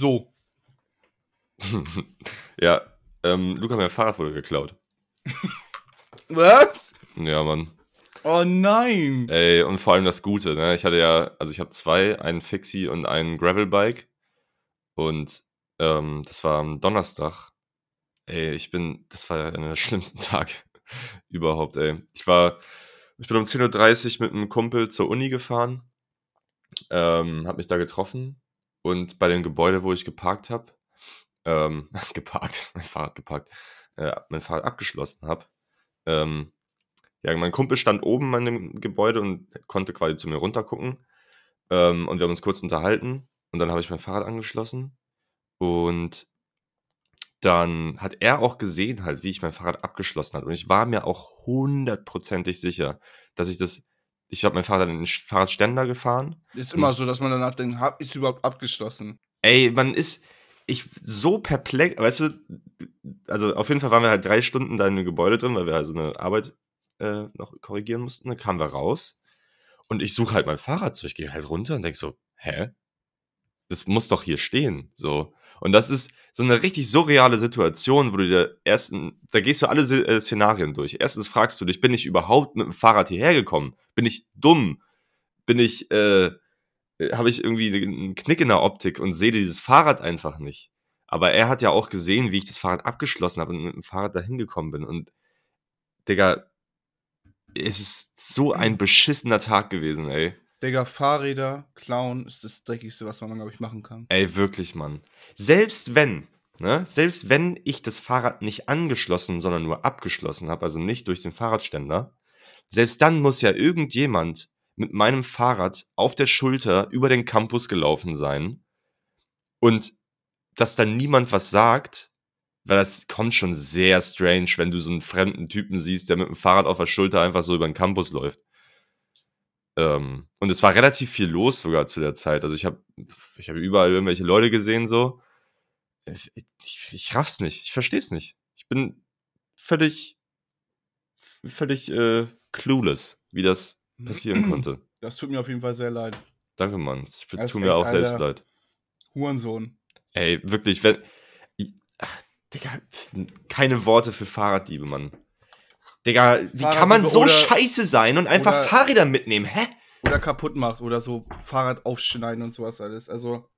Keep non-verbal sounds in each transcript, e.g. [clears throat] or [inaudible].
So. [laughs] ja, ähm, Luca, mein Fahrrad wurde geklaut. [laughs] Was? Ja, Mann. Oh nein. Ey, und vor allem das Gute, ne? Ich hatte ja, also ich habe zwei, einen Fixie und einen Gravelbike. Und ähm, das war am Donnerstag. Ey, ich bin, das war einer der [laughs] schlimmsten Tage überhaupt, ey. Ich war, ich bin um 10.30 Uhr mit einem Kumpel zur Uni gefahren, ähm, hab mich da getroffen und bei dem Gebäude, wo ich geparkt habe, ähm, [laughs] geparkt, [laughs] mein Fahrrad geparkt, äh, mein Fahrrad abgeschlossen habe, ähm, ja, mein Kumpel stand oben an dem Gebäude und konnte quasi zu mir runtergucken. Ähm, und wir haben uns kurz unterhalten. Und dann habe ich mein Fahrrad angeschlossen. Und dann hat er auch gesehen, halt, wie ich mein Fahrrad abgeschlossen habe. Und ich war mir auch hundertprozentig sicher, dass ich das. Ich habe mein Fahrrad in den Fahrradständer gefahren. Ist immer so, dass man danach denkt, ist überhaupt abgeschlossen? Ey, man ist ich so perplex, weißt du, also auf jeden Fall waren wir halt drei Stunden da in dem Gebäude drin, weil wir halt so eine Arbeit äh, noch korrigieren mussten. Dann kamen wir raus und ich suche halt mein Fahrrad so. Ich gehe halt runter und denke so, hä? Das muss doch hier stehen. So. Und das ist so eine richtig surreale Situation, wo du dir ersten, da gehst du alle äh, Szenarien durch. Erstens fragst du dich, bin ich überhaupt mit dem Fahrrad hierher gekommen? Bin ich dumm? Bin ich, äh, äh habe ich irgendwie einen Knick in der Optik und sehe dieses Fahrrad einfach nicht? Aber er hat ja auch gesehen, wie ich das Fahrrad abgeschlossen habe und mit dem Fahrrad dahin gekommen bin. Und, Digga, es ist so ein beschissener Tag gewesen, ey. Digga, Fahrräder klauen ist das Dreckigste, was man, glaube ich, machen kann. Ey, wirklich, Mann. Selbst wenn, ne, selbst wenn ich das Fahrrad nicht angeschlossen, sondern nur abgeschlossen habe, also nicht durch den Fahrradständer, selbst dann muss ja irgendjemand mit meinem Fahrrad auf der Schulter über den Campus gelaufen sein und dass dann niemand was sagt, weil das kommt schon sehr strange, wenn du so einen fremden Typen siehst, der mit dem Fahrrad auf der Schulter einfach so über den Campus läuft. Ähm, und es war relativ viel los sogar zu der Zeit. Also ich habe ich hab überall irgendwelche Leute gesehen so. Ich, ich, ich raff's nicht. Ich versteh's nicht. Ich bin völlig, völlig äh, clueless, wie das passieren [clears throat] konnte. Das tut mir auf jeden Fall sehr leid. Danke, Mann. Ich tut mir auch selbst leid. Hurensohn. Ey, wirklich, wenn. Digga, das sind keine Worte für Fahrraddiebe, Mann. Digga, wie kann man so scheiße sein und einfach Fahrräder mitnehmen? Hä? Oder kaputt macht oder so Fahrrad aufschneiden und sowas alles. Also.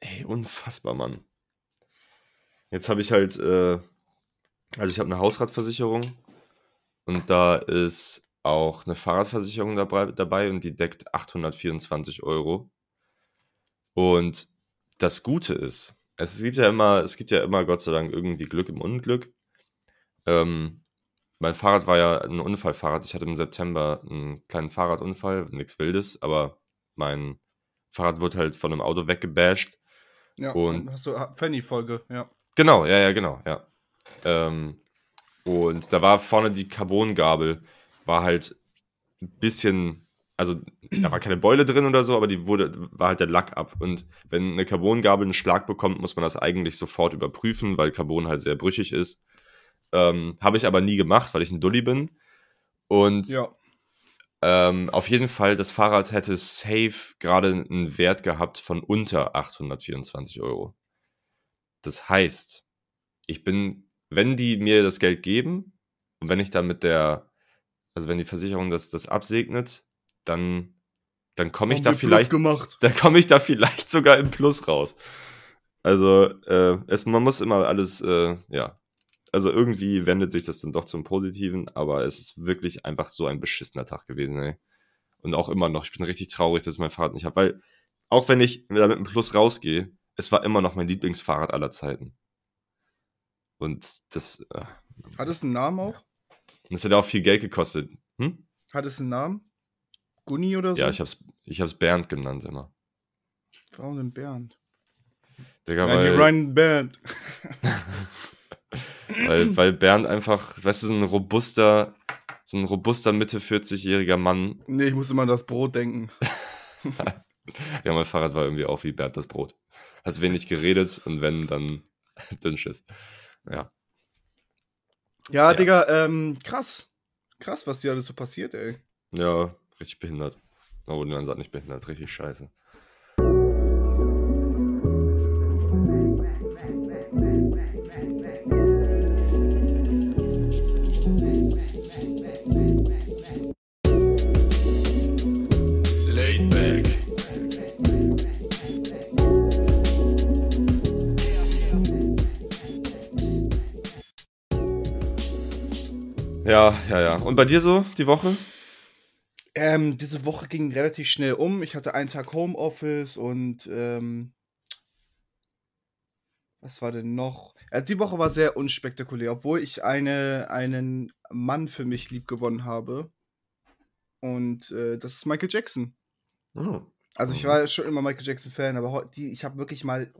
Ey, unfassbar, Mann. Jetzt habe ich halt, äh, also ich habe eine Hausratversicherung und da ist auch eine Fahrradversicherung dabei, dabei und die deckt 824 Euro. Und das Gute ist, es gibt ja immer, es gibt ja immer Gott sei Dank irgendwie Glück im Unglück. Ähm, mein Fahrrad war ja ein Unfallfahrrad. Ich hatte im September einen kleinen Fahrradunfall, nichts Wildes, aber mein Fahrrad wurde halt von einem Auto weggebasht. Ja, und hast du Fanny-Folge, ja. Genau, ja, ja, genau, ja. Ähm, und da war vorne die Carbongabel, war halt ein bisschen also da war keine Beule drin oder so, aber die wurde, war halt der Lack ab. Und wenn eine Carbongabel einen Schlag bekommt, muss man das eigentlich sofort überprüfen, weil Carbon halt sehr brüchig ist. Ähm, Habe ich aber nie gemacht, weil ich ein Dulli bin. Und ja. ähm, auf jeden Fall, das Fahrrad hätte safe gerade einen Wert gehabt von unter 824 Euro. Das heißt, ich bin, wenn die mir das Geld geben und wenn ich dann mit der, also wenn die Versicherung das, das absegnet, dann, dann komme ich da vielleicht. [laughs] Dann komme ich da vielleicht sogar im Plus raus. Also, äh, es, man muss immer alles, äh, ja. Also irgendwie wendet sich das dann doch zum Positiven, aber es ist wirklich einfach so ein beschissener Tag gewesen, ey. Und auch immer noch. Ich bin richtig traurig, dass ich mein Fahrrad nicht habe, weil auch wenn ich da mit einem Plus rausgehe, es war immer noch mein Lieblingsfahrrad aller Zeiten. Und das. Äh, hat es einen Namen auch? Das hat auch viel Geld gekostet. Hm? Hat es einen Namen? Gunni oder so? Ja, ich hab's, ich hab's Bernd genannt immer. Warum denn Bernd? Digga, weil... Ryan Bernd. [laughs] weil, weil Bernd einfach, weißt du, so ein robuster, so ein robuster Mitte 40-jähriger Mann. Nee, ich muss immer an das Brot denken. [laughs] ja, mein Fahrrad war irgendwie auch wie Bernd das Brot. Hat wenig geredet und wenn, dann [laughs] Dünnschiss. Ja. Ja, ja. Digga, ähm, krass. Krass, was dir alles so passiert, ey. Ja, Richtig behindert. Oh, man sagt nicht behindert, richtig scheiße. Ja, ja, ja. Und bei dir so die Woche? Ähm, diese Woche ging relativ schnell um. Ich hatte einen Tag Homeoffice und ähm, was war denn noch? Also die Woche war sehr unspektakulär, obwohl ich eine, einen Mann für mich lieb gewonnen habe. Und äh, das ist Michael Jackson. Oh. Also ich Mhm. war schon immer Michael Jackson-Fan, aber die, ich habe wirklich mal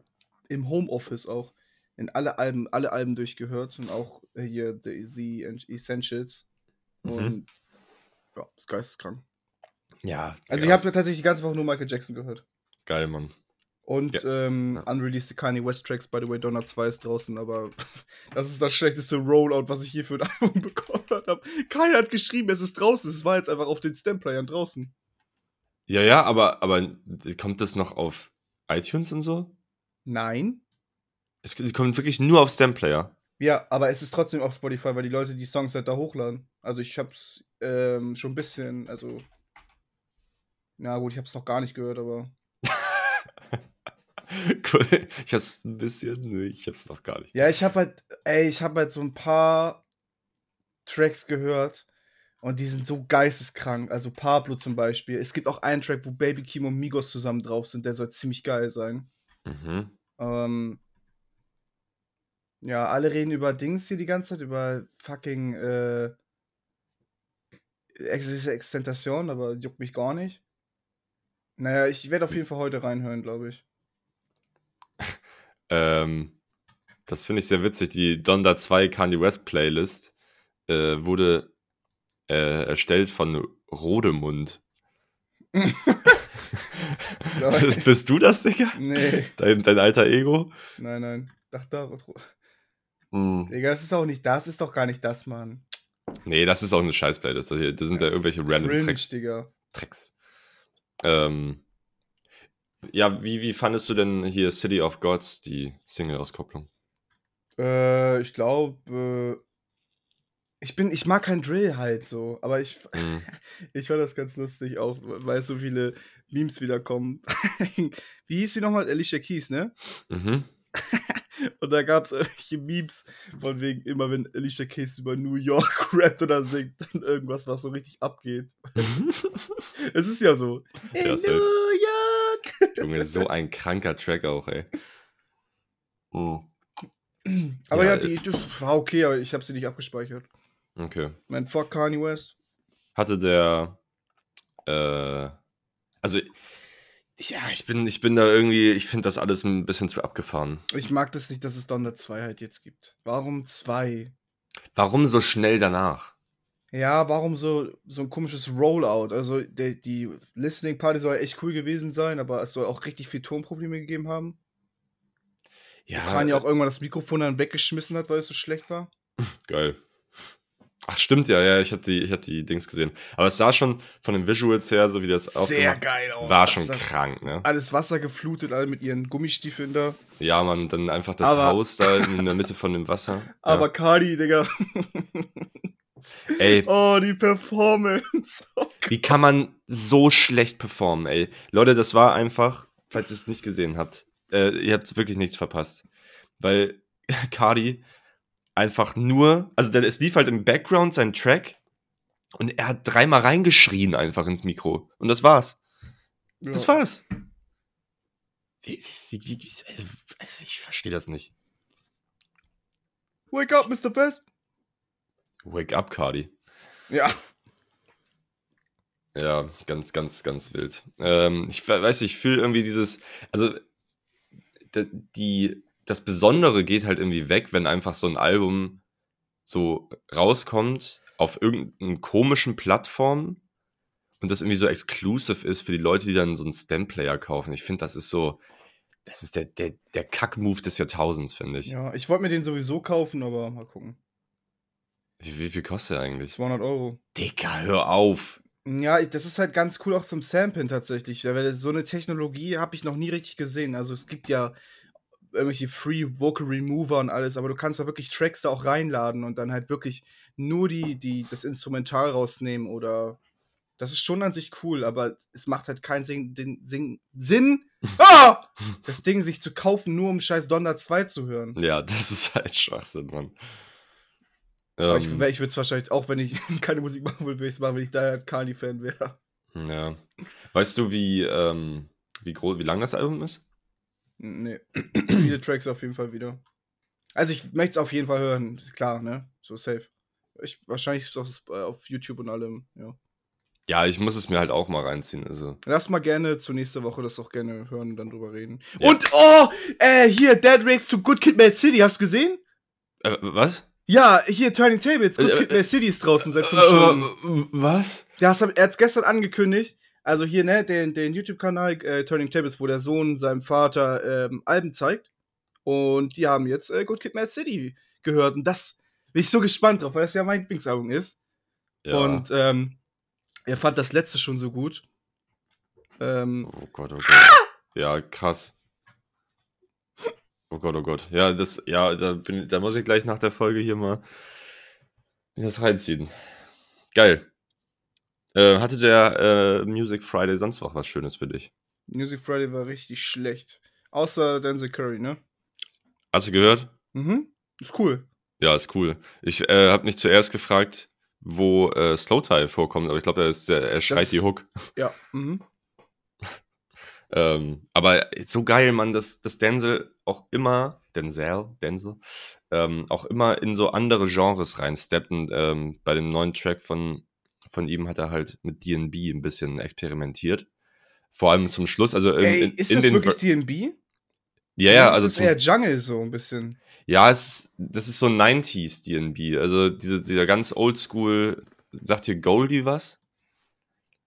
im Homeoffice auch in alle Alben, alle Alben durchgehört und auch hier The, The Essentials. Mhm. Und ja, ist geisteskrank. Ja. Also ich habe tatsächlich die ganze Woche nur Michael Jackson gehört. Geil, Mann. Und ähm, Ja. unreleased Kanye West Tracks, by the way, Donner 2 ist draußen, aber [laughs] das ist das schlechteste Rollout, was ich hier für ein [laughs] Album bekommen habe. Keiner hat geschrieben, es ist draußen, es war jetzt einfach auf den Stem-Playern draußen. Ja, ja, aber, aber kommt das noch auf iTunes und so? Nein. Es kommt wirklich nur auf Stamplayer. Ja, aber es ist trotzdem auf Spotify, weil die Leute die Songs halt da hochladen. Also ich hab's ähm, schon ein bisschen, also. Na gut, ich hab's noch gar nicht gehört, aber. [laughs] Cool. Ich hab's ein bisschen, nee, ich hab's noch gar nicht. Ja, ich hab halt, ey, ich hab halt so ein paar Tracks gehört und die sind so geisteskrank. Also Pablo zum Beispiel. Es gibt auch einen Track, wo Baby Kim und Migos zusammen drauf sind, der soll ziemlich geil sein. Mhm. Ähm, ja, alle reden über Dings hier die ganze Zeit, über fucking äh, Ex Extentation, aber juckt mich gar nicht. Naja, ich werde auf jeden Fall heute reinhören, glaube ich. Ähm, das finde ich sehr witzig. Die Donda 2 Kanye West Playlist äh, wurde äh, erstellt von Rodemund. [laughs] [laughs] Bist du das, Digga? Nee, Dein, dein alter Ego? nein, nein. Ach, da. Hm. Digga, das ist auch nicht das, ist doch gar nicht das, Mann. Nee, das ist auch eine Scheiß-Playlist. Das, das sind ja irgendwelche random Cringe, Tracks. Digga. Tracks. Ähm, ja, wie, wie fandest du denn hier City of Gods, die Single-Auskopplung? Äh, ich glaube, äh, ich bin, ich mag kein Drill halt so, aber ich, Hm. [laughs] ich fand das ganz lustig auch, weil so viele Memes wiederkommen. [laughs] Wie hieß sie nochmal? Alicia Keys, ne? Mhm. [laughs] Und da gab es irgendwelche Memes von wegen, immer wenn Alicia Keys über New York [laughs] rappt oder singt, dann irgendwas, was so richtig abgeht. [laughs] es ist ja so. Ja. New York! Junge, so ein kranker Track auch, ey. Hm. Aber Ja, ja, die, die war okay, aber ich habe sie nicht abgespeichert. Okay. Mein Fuck Kanye West. Hatte der, äh, also, ja, ich bin, ich bin da irgendwie, ich finde das alles ein bisschen zu abgefahren. Ich mag das nicht, dass es Donner 2 halt jetzt gibt. Warum 2? Warum so schnell danach? Ja, warum so, so ein komisches Rollout? Also, der, die Listening Party soll echt cool gewesen sein, aber es soll auch richtig viel Tonprobleme gegeben haben. Ja, Kanye auch irgendwann das Mikrofon dann weggeschmissen hat, weil es so schlecht war. Geil. Ach, stimmt ja, ja, ich hatte die, ich hab die Dings gesehen. Aber es sah schon von den Visuals her, so wie das aufgemacht geil aus. war schon krank, ne? Alles Wasser geflutet, alle mit ihren Gummistiefeln da. Ja, man, dann einfach das Aber- Haus da in der Mitte von dem Wasser. [laughs] Aber Cardi, Digga. ja. ey, Oh, die Performance. [laughs] Oh, wie kann man so schlecht performen, ey? Leute, das war einfach, falls ihr es nicht gesehen habt, äh, ihr habt wirklich nichts verpasst. Weil [laughs] Cardi einfach nur, also der, es lief halt im Background sein Track und er hat dreimal reingeschrien einfach ins Mikro. Und das war's. Das Ja. war's. Wie, wie, wie, also ich verstehe das nicht. Wake up, Mr. Best. Wake up, Cardi. Ja. Ja, ganz, ganz, ganz wild. Ähm, ich we- weiß, nicht, ich fühle irgendwie dieses, also die, das Besondere geht halt irgendwie weg, wenn einfach so ein Album so rauskommt auf irgendeinen komischen Plattform und das irgendwie so exclusive ist für die Leute, die dann so einen Stem-Player kaufen. Ich finde, das ist so, das ist der, der, der Kack-Move des Jahrtausends, finde ich. Ja, ich wollte mir den sowieso kaufen, aber mal gucken. Wie, wie viel kostet der eigentlich? 200 Euro. Dicker, hör auf. Ja, das ist halt ganz cool auch zum Samplen tatsächlich. Weil so eine Technologie habe ich noch nie richtig gesehen. Also es gibt ja irgendwelche Free Vocal Remover und alles, aber du kannst da wirklich Tracks da auch reinladen und dann halt wirklich nur die, die, das Instrumental rausnehmen oder. Das ist schon an sich cool, aber es macht halt keinen Sinn, den, Sinn, Sinn [laughs] ah! das Ding sich zu kaufen, nur um scheiß Donner 2 zu hören. Ja, das ist halt Schwachsinn, Mann. Ich, Ähm, wär- ich würde es wahrscheinlich, auch wenn ich [laughs] keine Musik machen würde, würde ich es machen, wenn ich da Kanye-Fan wäre. ja. Weißt du, wie, ähm, wie, groß, wie lang das Album ist? Nee. Viele Tracks auf jeden Fall wieder. Also ich möchte es auf jeden Fall hören, klar, ne? So safe. Ich, wahrscheinlich ist es auf, auf YouTube und allem, ja. Ja, ich muss es mir halt auch mal reinziehen. Also. Lass mal gerne zur nächsten Woche das auch gerne hören und dann drüber reden. Ja. Und, oh, äh, hier, Dead Rakes to Good Kid Mad City, hast du gesehen? Äh, was? Ja, hier, Turning Tables, Good Äh, Kid äh, Mad City ist draußen seit fünf Äh, Stunden. was? Der hast, er hat es gestern angekündigt. Also hier, ne, den, den YouTube-Kanal äh, Turning Tables, wo der Sohn seinem Vater ähm, Alben zeigt. Und die haben jetzt äh, Good Kid Mad City gehört. Und das [laughs] bin ich so gespannt drauf, weil das ja mein Lieblingsalbum ist. Ja. Und ähm, er fand das letzte schon so gut. Ähm, Oh Gott, oh Gott. Ja, krass. Oh Gott, oh Gott. Ja, das, ja, da, bin, da muss ich gleich nach der Folge hier mal das reinziehen. Geil. Äh, hatte der äh, Music Friday sonst noch was Schönes für dich? Music Friday war richtig schlecht. Außer Denzel Curry, ne? Hast du gehört? Mhm. Ist cool. Ja, ist cool. Ich äh, habe mich zuerst gefragt, wo äh, Slowthai vorkommt, aber ich glaube, er, ist, er schreit Das- die Hook. [laughs] Ja. Mhm. Ähm, aber so geil, Mann, dass, dass Denzel auch immer, Denzel, Denzel, ähm, auch immer in so andere Genres reinsteppt. Und ähm, bei dem neuen Track von, von ihm hat er halt mit DB ein bisschen experimentiert. Vor allem zum Schluss, also in, Ey, ist in das den wirklich DB? Ja, ja, also ist das zum, eher Jungle so ein bisschen. ja, es, das ist so 90s DB. Also diese, dieser ganz oldschool, sagt hier Goldie was?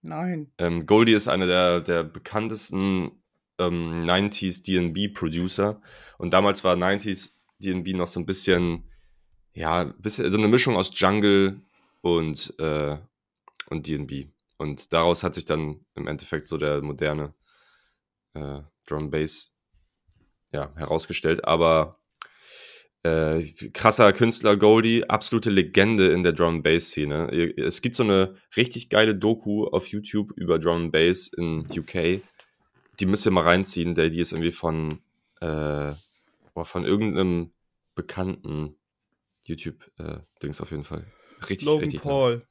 Nein. Ähm, Goldie ist einer der, der bekanntesten ähm, 90s DB-Producer. Und damals war 90s DB noch so ein bisschen, ja, bisschen, so eine Mischung aus Jungle und, äh, und DB. Und daraus hat sich dann im Endeffekt so der moderne äh, Drum Bass ja, herausgestellt. Aber äh, krasser Künstler Goldie, absolute Legende in der Drum Bass Szene. Es gibt so eine richtig geile Doku auf YouTube über Drum Bass in UK. Die müsst ihr mal reinziehen. Der, die ist irgendwie von, äh, von irgendeinem bekannten YouTube-Dings auf jeden Fall. Richtig, Logan richtig Paul. Nice.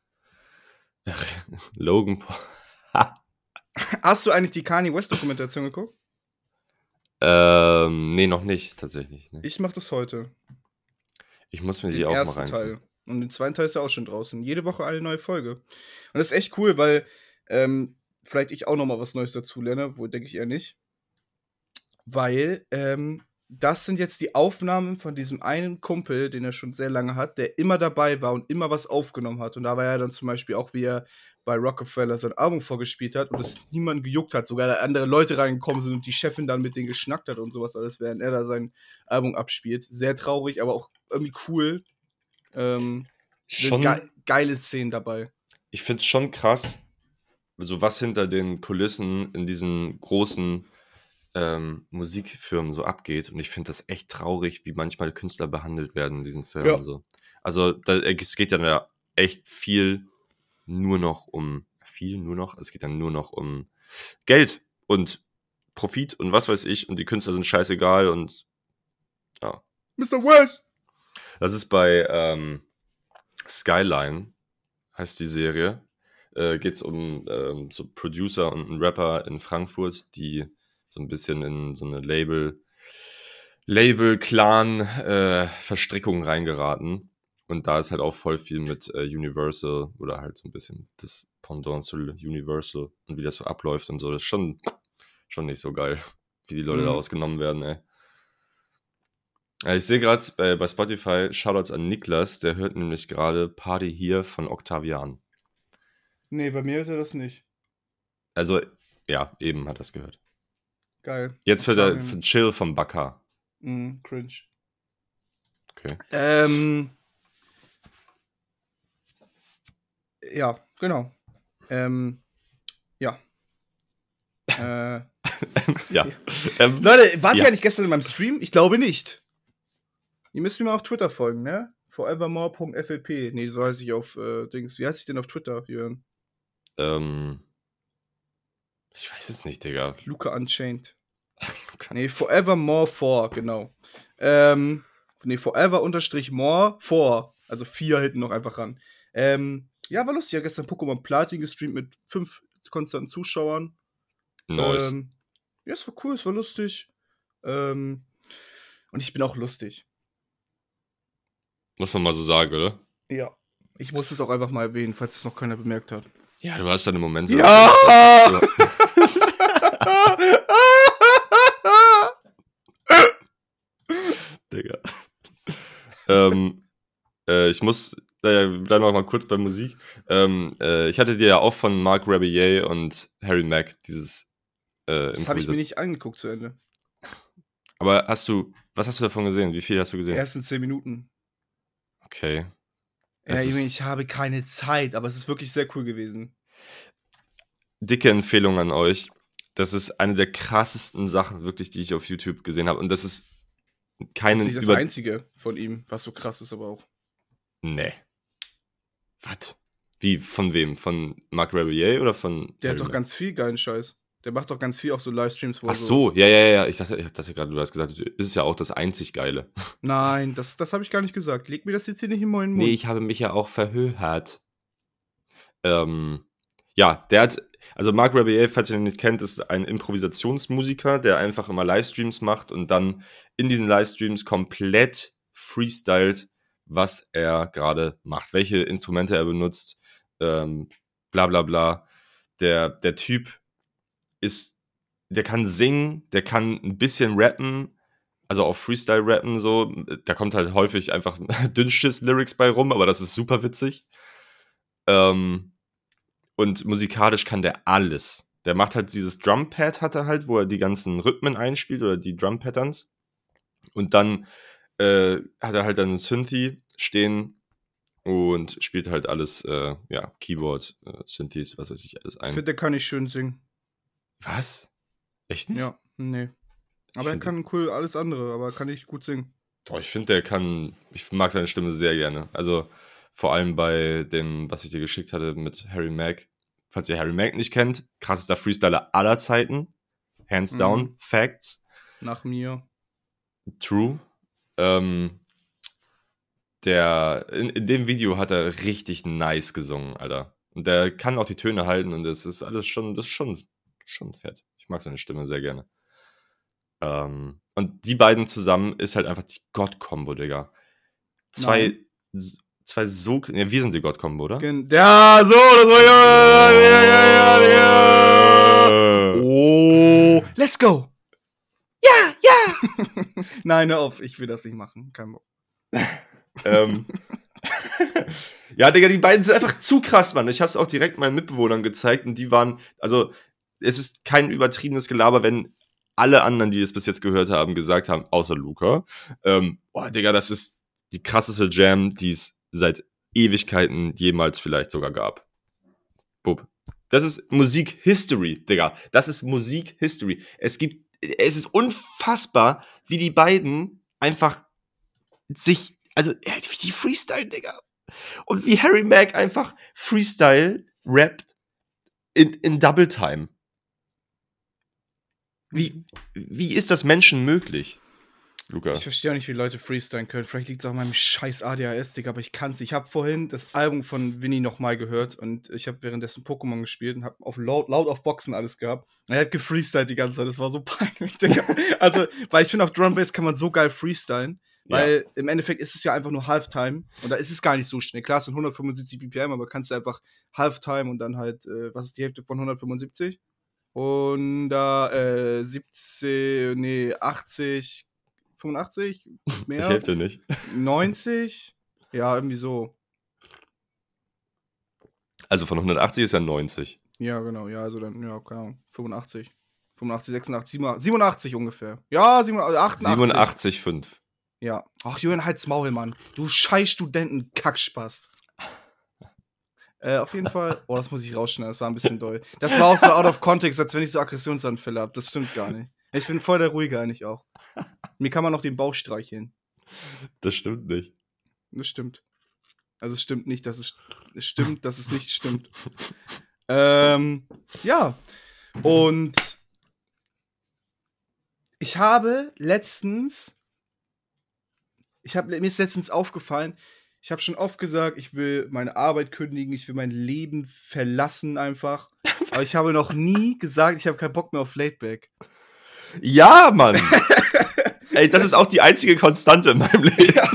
[laughs] Logan Paul. [laughs] Hast du eigentlich die Kanye West Dokumentation geguckt? ähm, nee, noch nicht, tatsächlich. Nee. Ich mach das heute. Ich muss mir die Den auch mal reinziehen. Teil. Und den zweiten Teil ist ja auch schon draußen. Jede Woche eine neue Folge. Und das ist echt cool, weil ähm, vielleicht ich auch noch mal was Neues dazu lerne, wo denke ich eher nicht. Weil ähm, das sind jetzt die Aufnahmen von diesem einen Kumpel, den er schon sehr lange hat, der immer dabei war und immer was aufgenommen hat. Und da war er dann zum Beispiel auch, wie er bei Rockefeller sein Album vorgespielt hat und es niemanden gejuckt hat. Sogar da andere Leute reingekommen sind und die Chefin dann mit denen geschnackt hat und sowas alles, während er da sein Album abspielt. Sehr traurig, aber auch irgendwie cool. Ähm, Schon, ge geile Szenen dabei. ich finde es schon krass, also was hinter den Kulissen in diesen großen ähm, Musikfirmen so abgeht. Und ich finde das echt traurig, wie manchmal Künstler behandelt werden in diesen Firmen. Ja. So. Also da, es geht dann ja echt viel nur noch um, viel nur noch, es geht dann nur noch um Geld und Profit und was weiß ich. Und die Künstler sind scheißegal und ja. Mr. Welsh! Das ist bei ähm, Skyline, heißt die Serie. Äh, Geht es um ähm, so Producer und einen Rapper in Frankfurt, die so ein bisschen in so eine Label, Label-Clan-Verstrickung reingeraten. Und da ist halt auch voll viel mit äh, Universal oder halt so ein bisschen das Pendant zu Universal und wie das so abläuft und so. Das ist schon, schon nicht so geil, wie die Leute da Mhm. ausgenommen werden, ey. Ja, ich sehe gerade bei, bei Spotify Shoutouts an Niklas, der hört nämlich gerade Party hier von Octavian. Nee, bei mir hört er das nicht. Also, ja, eben hat das gehört. Geil. Jetzt für, der, für Chill vom Bakar. Mm, cringe. Okay. Ähm. Ja, genau. Ähm. Ja. [laughs] äh, Ja. [laughs] ähm, Leute, wart Ja. ihr eigentlich gestern in meinem Stream? Ich glaube nicht. Ihr müsst mir mal auf Twitter folgen, ne? Forevermore.flp. Nee, so heiße ich auf äh, Dings. Wie heiße ich denn auf Twitter, Jörn? ähm, ich weiß es nicht, Digga. Luca Unchained. Nee, Forevermore 4, genau. Ähm, nee, Forever unterstrich more 4. Also vier hinten noch einfach ran. Ähm, ja, war lustig. Ich habe gestern Pokémon Platin gestreamt mit fünf konstanten Zuschauern. Nice. Ähm, ja, es war cool, es war lustig. Ähm, und ich bin auch lustig. Muss man mal so sagen, oder? Ja. Ich muss es auch einfach mal erwähnen, falls es noch keiner bemerkt hat. Ja, du hast deine Momente. Ja! [laughs] [laughs] Digga. ähm, äh, ich muss, äh, wir bleiben noch mal kurz bei Musik. Ähm, äh, ich hatte dir ja auch von Mark Rebillet und Harry Mack dieses äh, Das habe ich mir nicht angeguckt zu Ende. Aber hast du, was hast du davon gesehen? Wie viel hast du Die gesehen? ersten zehn Minuten. Okay. Ja, ich, meine, ich habe keine Zeit, aber es ist wirklich sehr cool gewesen. Dicke Empfehlung an euch. Das ist eine der krassesten Sachen, wirklich, die ich auf YouTube gesehen habe. Und das ist Das keine ist nicht das einzige von ihm, was so krass ist, aber auch. Nee. Was? Wie? Von wem? Von Mark Rebillet oder von. Der Harry hat doch Mack? ganz viel geilen Scheiß. Der macht doch ganz viel auch so Livestreams, wo er Ach so, ja, ja, ja. Ich dachte, ich dachte gerade, du hast gesagt, es ist ja auch das einzig Geile. [laughs] Nein, das, das habe ich gar nicht gesagt. Leg mir das jetzt hier nicht in meinen Mund. Nee, ich habe mich ja auch verhört. Ähm, ja, der hat, also Mark Rebillet, falls ihr ihn nicht kennt, ist ein Improvisationsmusiker, der einfach immer Livestreams macht und dann in diesen Livestreams komplett freestylt, was er gerade macht, welche Instrumente er benutzt, ähm, bla bla bla. Der, der Typ ist, der kann singen, der kann ein bisschen rappen, also auch Freestyle rappen so. Da kommt halt häufig einfach [laughs] Dünnschiss-Lyrics bei rum, aber das ist super witzig. Ähm, und musikalisch kann der alles. Der macht halt dieses Drumpad, hat er halt, wo er die ganzen Rhythmen einspielt oder die Drum-Patterns. Und dann äh, hat er halt dann einen Synthi stehen und spielt halt alles, äh, ja, Keyboard, äh, Synthes, was weiß ich, alles Ich ein. finde, der kann nicht schön singen. Was? Echt nicht? Ja, nee. Aber er kann cool alles andere, aber er kann nicht gut singen. Doch, ich finde, der kann, ich mag seine Stimme sehr gerne. Also vor allem bei dem, was ich dir geschickt hatte mit Harry Mack. Falls ihr Harry Mack nicht kennt, krassester Freestyler aller Zeiten. Hands down, Mhm. Facts, Nach mir. true. Ähm, der, in, in dem Video hat er richtig nice gesungen, Alter. Und der kann auch die Töne halten und das ist alles schon, das ist schon, schon fett. Ich mag seine Stimme sehr gerne. Ähm, und die beiden zusammen ist halt einfach die God-Kombo, Digga. Zwei, s- zwei so, ja, wir sind die God-Kombo, oder? Ja, so, das war ja, ja, ja, ja, ja. Äh, Oh, let's go. Ja, ja. [laughs] Nein, hör auf, ich will das nicht machen. Kein Bock. ähm, ja, Digga, die beiden sind einfach zu krass, Mann. Ich hab's auch direkt meinen Mitbewohnern gezeigt und die waren, also, es ist kein übertriebenes Gelaber, wenn alle anderen, die es bis jetzt gehört haben, gesagt haben, außer Luca, ähm, boah, Digga, das ist die krasseste Jam, die es seit Ewigkeiten jemals vielleicht sogar gab. Bub. Das ist Musik-History, Digga. Das ist Musik-History. Es gibt, es ist unfassbar, wie die beiden einfach sich, also, wie die Freestyle, Digga. Und wie Harry Mack einfach Freestyle rappt in, in Double Time. Wie, wie ist das Menschen möglich, Luca? Ich verstehe auch nicht, wie Leute freestylen können. Vielleicht liegt es auch an meinem scheiß ADHS, Digga, aber ich kann's. Ich habe vorhin das Album von Winnie nochmal gehört und ich habe währenddessen Pokémon gespielt und habe auf laut, laut auf Boxen alles gehabt. Und er hat gefreestylt die ganze Zeit. Das war so [laughs] peinlich, Digga. also, weil ich finde, auf Drum Bass kann man so geil freestylen. Weil im Endeffekt ist es ja einfach nur Halftime und da ist es gar nicht so schnell. Klar, es sind 175 BPM, aber kannst du einfach Halftime und dann halt, äh, was ist die Hälfte von 175? Und da, äh, 17, nee, 80, 85, mehr? Ich helfe dir nicht. [laughs] 90? Ja, irgendwie so. Also von 180 ist ja 90. Ja, genau, ja, also dann, ja, keine Ahnung, 85. 85, 86, 87, 87 ungefähr. Ja, 87, 88. 87,5. Ja. Ach, Julian, halt's Maul, Mann. Du scheiß Studenten-Kackspast. äh, auf jeden Fall. [laughs] Oh, das muss ich rausschneiden, das war ein bisschen doll. Das war auch so out of context, als wenn ich so Aggressionsanfälle habe. Das stimmt gar nicht. Ich bin voll der Ruhige eigentlich auch. Mir kann man noch den Bauch streicheln. Das stimmt nicht. Das stimmt. Also es stimmt nicht, dass es, es stimmt, dass es nicht stimmt. [laughs] ähm, ja. Und ich habe letztens, ich habe mir ist letztens aufgefallen, Ich habe schon oft gesagt, ich will meine Arbeit kündigen, ich will mein Leben verlassen einfach. Aber ich habe noch nie gesagt, ich habe keinen Bock mehr auf Laidback. Ja, Mann. [laughs] Ey, das ist auch die einzige Konstante in meinem Leben. Ja.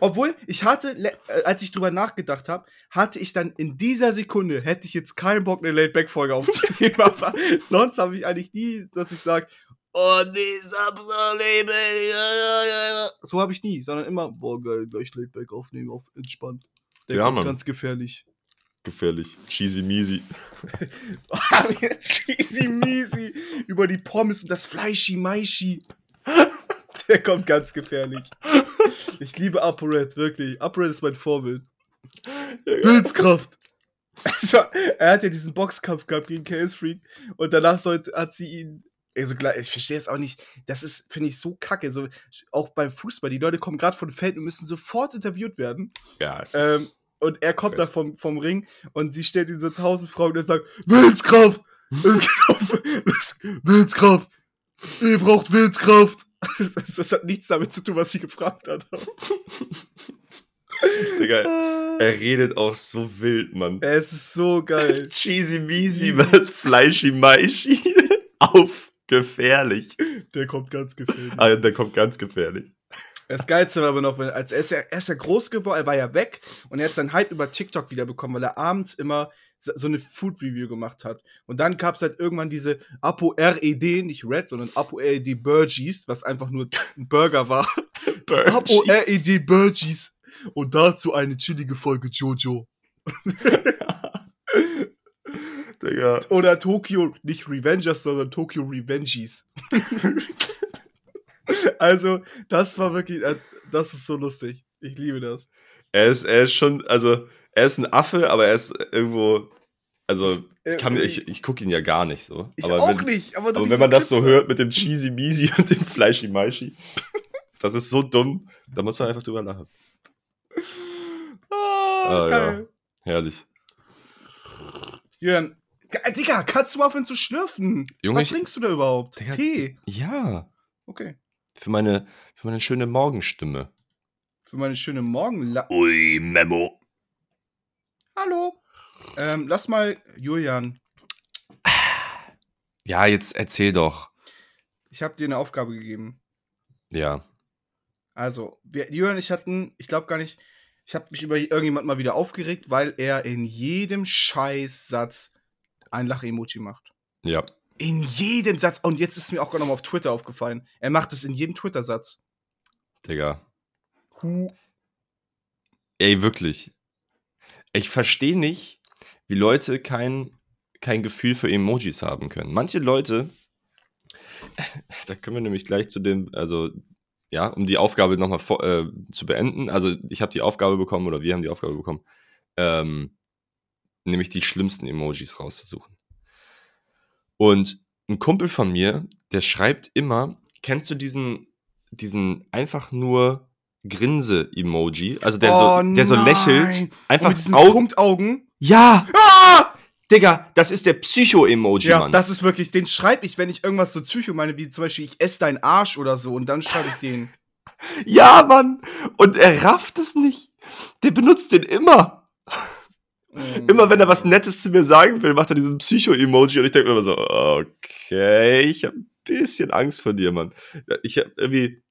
Obwohl, ich hatte, äh, als ich drüber nachgedacht habe, hatte ich dann in dieser Sekunde, hätte ich jetzt keinen Bock, eine Laidback-Folge aufzunehmen. [laughs] aber sonst habe ich eigentlich nie, dass ich sage, oh nee, Samstag Leben. So habe ich nie, sondern immer, boah, geil, gleich Laidback aufnehmen, auf entspannt. Der ja, kommt ganz gefährlich. Gefährlich. Cheesy Measy. [laughs] Cheesy Measy. Über die Pommes und das Fleischi Maischi. [laughs] Der kommt ganz gefährlich. Ich liebe ApoRed, wirklich. ApoRed ist mein Vorbild. Willenskraft. [laughs] Also, er hat ja diesen Boxkampf gehabt gegen Chaos Freak und danach sollte, hat sie ihn also, ich verstehe es auch nicht. Das ist, finde ich, so kacke. So, auch beim Fußball, die Leute kommen gerade vom Feld und müssen sofort interviewt werden. Ja, es ähm, ist Und er kommt da vom, vom Ring und sie stellt ihn so tausend Fragen und er sagt: Willenskraft! [laughs] Willenskraft! Willenskraft! Ihr braucht Willenskraft! Das, [laughs] das hat nichts damit zu tun, was sie gefragt hat. [laughs] Digga, er redet auch so wild, Mann. Es ist so geil. [laughs] Cheesy Measy wird Fleischi Maischi auf gefährlich. Der kommt ganz gefährlich. Ah, der kommt ganz gefährlich. Das Geilste war aber noch, als er ist ja, er ist ja groß geworden, er war ja weg und er hat seinen Hype über TikTok wiederbekommen, weil er abends immer so eine Food Review gemacht hat. Und dann gab es halt irgendwann diese Apo RED, nicht Red, sondern Apo RED Burgies, was einfach nur ein Burger war. [laughs] Apo RED Burgies. Und dazu eine chillige Folge Jojo. [laughs] Digga. Oder Tokyo, nicht Revengers, sondern Tokyo Revengies. [laughs] also, das war wirklich, äh, das ist so lustig. Ich liebe das. Er ist, er ist schon, also, er ist ein Affe, aber er ist irgendwo, also, ich, kann, ich, ich gucke ihn ja gar nicht so. Ich aber auch wenn, nicht. Aber, aber wenn man das so hört mit dem Cheesy Measy [laughs] und dem Fleischi Maischi, das ist so dumm, da muss man einfach drüber lachen. Ah, ah ja. Herrlich. Jürgen, Digga, kannst du mal aufhören zu schlürfen? Junge, Was trinkst du da überhaupt? Digga, Tee? Ja. Okay. Für meine, für meine schöne Morgenstimme. Für meine schöne Morgen. Ui, Memo. Hallo. Ähm, lass mal, Julian. Ja, jetzt erzähl doch. Ich habe dir eine Aufgabe gegeben. Ja. Also, wir, Julian und ich hatten, ich glaube gar nicht, ich habe mich über irgendjemand mal wieder aufgeregt, weil er in jedem Scheißsatz ein Lach-Emoji macht. Ja. In jedem Satz. Und jetzt ist mir auch gerade mal auf Twitter aufgefallen. Er macht es in jedem Twitter-Satz. Digga. Hu. Ey, wirklich. Ich verstehe nicht, wie Leute kein, kein Gefühl für Emojis haben können. Manche Leute, [laughs] da können wir nämlich gleich zu dem, also ja, um die Aufgabe nochmal äh, zu beenden. Also ich habe die Aufgabe bekommen oder wir haben die Aufgabe bekommen, ähm, nämlich die schlimmsten Emojis rauszusuchen. Und ein Kumpel von mir, der schreibt immer, kennst du diesen, diesen einfach nur Grinse-Emoji? Also der, oh so, der so lächelt. Einfach mit diesen Augen. Punktaugen. Ja! Ah! Digga, das ist der Psycho-Emoji, ja, Mann. das ist wirklich, den schreibe ich, wenn ich irgendwas so Psycho meine, wie zum Beispiel, ich esse deinen Arsch oder so, und dann schreibe ich den. [laughs] ja, Mann! Und er rafft es nicht. Der benutzt den immer. Mhm. Immer wenn er was Nettes zu mir sagen will, macht er diesen Psycho-Emoji und ich denke mir immer so, okay, ich habe ein bisschen Angst vor dir, Mann. Ich habe irgendwie,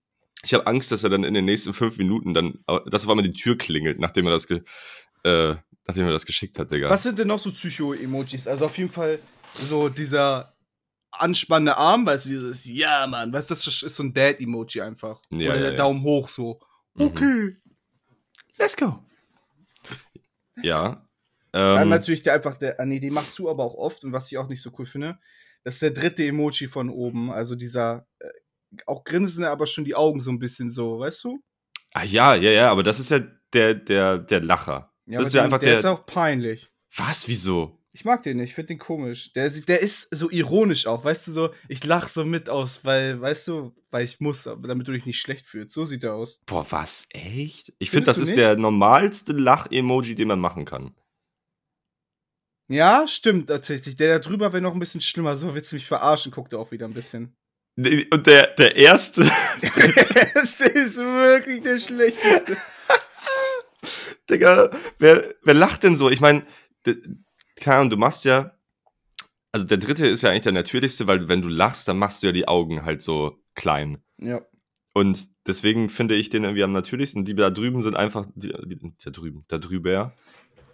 ich habe Angst, dass er dann in den nächsten fünf Minuten dann, dass auf einmal die Tür klingelt, nachdem er das, ge, äh, nachdem er das geschickt hat, Digga. Was sind denn noch so Psycho-Emojis? Also auf jeden Fall so dieser anspannende Arm, weißt du, dieses Ja, Mann, weißt du, das ist so ein Dad-Emoji einfach. Ja, Oder der ja, Daumen hoch so. Mhm. Okay. Mhm. Let's go. Ja, dann ähm. natürlich der einfach der, ah, nee, den machst du aber auch oft und was ich auch nicht so cool finde, das ist der dritte Emoji von oben, also dieser, äh, auch grinsen, aber schon die Augen so ein bisschen so, weißt du? Ah ja, ja, ja, aber das ist ja der, der, der Lacher. Ja, das ist ja einfach der, der ist auch peinlich. Was? Wieso? Ich mag den nicht, ich finde den komisch. Der, der ist so ironisch auch, weißt du, so, ich lach so mit aus, weil, weißt du, weil ich muss, damit du dich nicht schlecht fühlst. So sieht er aus. Boah, was? Echt? Ich finde, das ist nicht? der normalste Lach-Emoji, den man machen kann. Ja, stimmt tatsächlich. Der da drüber wäre noch ein bisschen schlimmer. So willst du mich verarschen, guckt er auch wieder ein bisschen. Und der, der erste. [laughs] das ist wirklich der schlechteste. [laughs] Digga, wer, wer lacht denn so? Ich meine, keine Ahnung, du machst ja, also der dritte ist ja eigentlich der natürlichste, weil wenn du lachst, dann machst du ja die Augen halt so klein. Ja. Und deswegen finde ich den irgendwie am natürlichsten. Die da drüben sind einfach, die, die, da drüben, da drüber,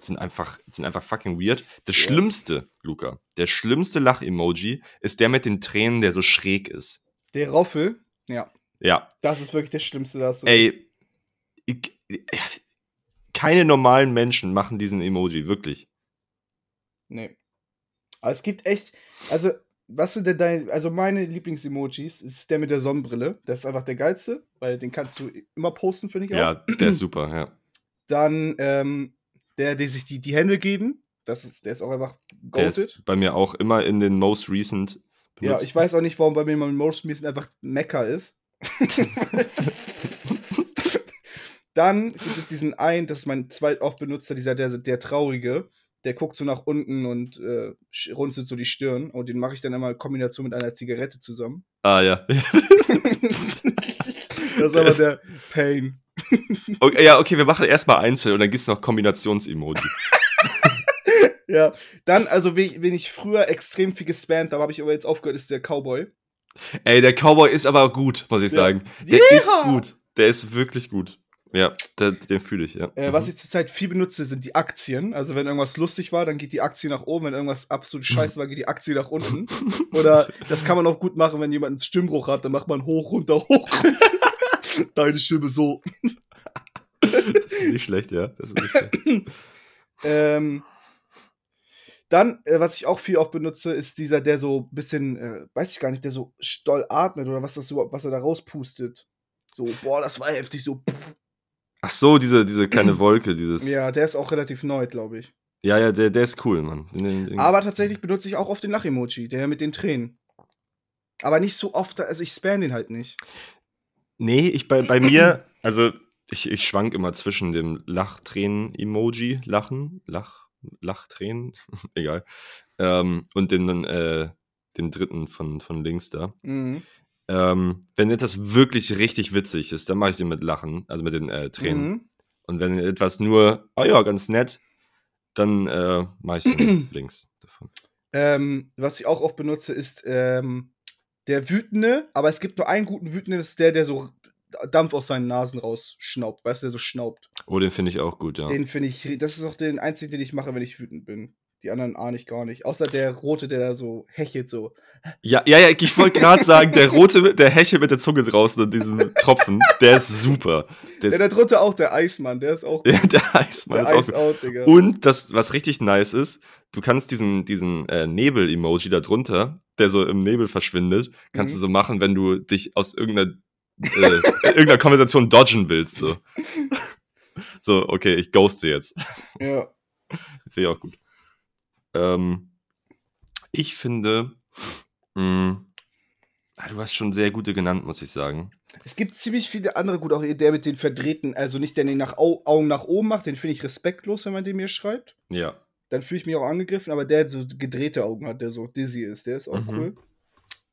sind einfach, sind einfach fucking weird. Das Ja. Schlimmste, Luca, der schlimmste Lach-Emoji ist der mit den Tränen, der so schräg ist. Der Roffel, ja. Ja, Das ist wirklich das Schlimmste, das ey, ich, keine normalen Menschen machen diesen Emoji, wirklich. Nee. Aber es gibt echt, also, was sind denn deine, also meine Lieblings-Emojis ist der mit der Sonnenbrille. Das ist einfach der geilste, weil den kannst du immer posten, finde ich auch. Ja, der ist super, ja. Dann, ähm, der, der sich die, die Hände geben. Das ist, der ist auch einfach Der goated. ist bei mir auch immer in den most recent Ja, benutzt. ich weiß auch nicht, warum bei mir mein Most Recent einfach Mecker ist. [laughs] Dann gibt es diesen einen, das ist mein zweitoft benutzer, dieser, der, der Traurige. Der guckt so nach unten und äh, runzelt so die Stirn. Und den mache ich dann immer in Kombination mit einer Zigarette zusammen. Ah, ja. [laughs] Das ist aber der Pain. Okay, ja, okay, wir machen erstmal einzeln und dann gibt es noch Kombinations-Emoji. [laughs] Ja, dann, also, wen ich, wen ich früher extrem viel gespammt habe, habe ich aber jetzt aufgehört, ist der Cowboy. Ey, der Cowboy ist aber gut, muss ich Ja. sagen. Der Yeehaw! ist gut. Der ist wirklich gut. Ja, der, den fühle ich, ja. Äh, was ich zurzeit viel benutze, sind die Aktien. Also wenn irgendwas lustig war, dann geht die Aktie nach oben. Wenn irgendwas absolut scheiße war, geht die Aktie nach unten. [laughs] Oder das kann man auch gut machen, wenn jemand einen Stimmbruch hat, dann macht man hoch, runter, hoch, runter. [laughs] [laughs] Deine Stimme so. Das ist nicht schlecht, ja. Das ist nicht schlecht. [clears throat] Ähm, dann, äh, was ich auch viel oft benutze, ist dieser, der so ein bisschen, äh, weiß ich gar nicht, der so stoll atmet oder was das überhaupt, was er da rauspustet. So, boah, das war heftig, so. Ach so, diese, diese kleine [clears throat] Wolke, dieses. Ja, Ja, der ist auch relativ neu, glaube ich. ja, der, der ist cool, Mann. Den, den, Aber tatsächlich benutze ich auch oft den Lach-Emoji, der mit den Tränen. Aber nicht so oft, also ich spam den halt nicht. Nee, ich bei, bei mir, [clears throat] also ich, ich schwank immer zwischen dem Lachtränen-Emoji, Lachen, Lach, Lachtränen, [laughs] egal, ähm, und den, äh, den dritten von, von links da. Mhm. Ähm, wenn etwas wirklich richtig witzig ist, dann mache ich den mit Lachen, also mit den äh, Tränen. Mhm. Und wenn etwas nur, oh ja, ganz nett, dann äh, mache ich den [clears throat] links davon. Ähm, was ich auch oft benutze, ist ähm, der Wütende, aber es gibt nur einen guten Wütenden, das ist der, der so Dampf aus seinen Nasen rausschnaubt, weißt du, der so schnaubt. Oh, den finde ich auch gut, ja. Den finde ich, das ist auch den einzigen, den ich mache, wenn ich wütend bin. Die anderen ahne ich gar nicht. Außer der rote, der so hechelt so. Ja, ja, ja, ich wollte gerade sagen, der rote, [laughs] der Hechel mit der Zunge draußen und diesem Tropfen, der ist super. Der Ja, der drunter auch, der Eismann, der ist auch [laughs] ja, der Eismann der ist auch gut. Out. Und das, was richtig nice ist, du kannst diesen, diesen äh, Nebel-Emoji da drunter, der so im Nebel verschwindet, kannst Mhm. du so machen, wenn du dich aus irgendeiner, äh, irgendeiner Konversation dodgen willst. So. [laughs] so, okay, ich ghoste jetzt. Ja. Finde ich auch gut. Ähm, ich finde, mh, ah, du hast schon sehr gute genannt, muss ich sagen. Es gibt ziemlich viele andere, gut, auch der mit den verdrehten, also nicht der den nach Au Augen nach oben macht, den finde ich respektlos, wenn man den mir schreibt. Ja. Dann fühle ich mich auch angegriffen, aber der so gedrehte Augen hat, der so dizzy ist, der ist auch Mhm. cool.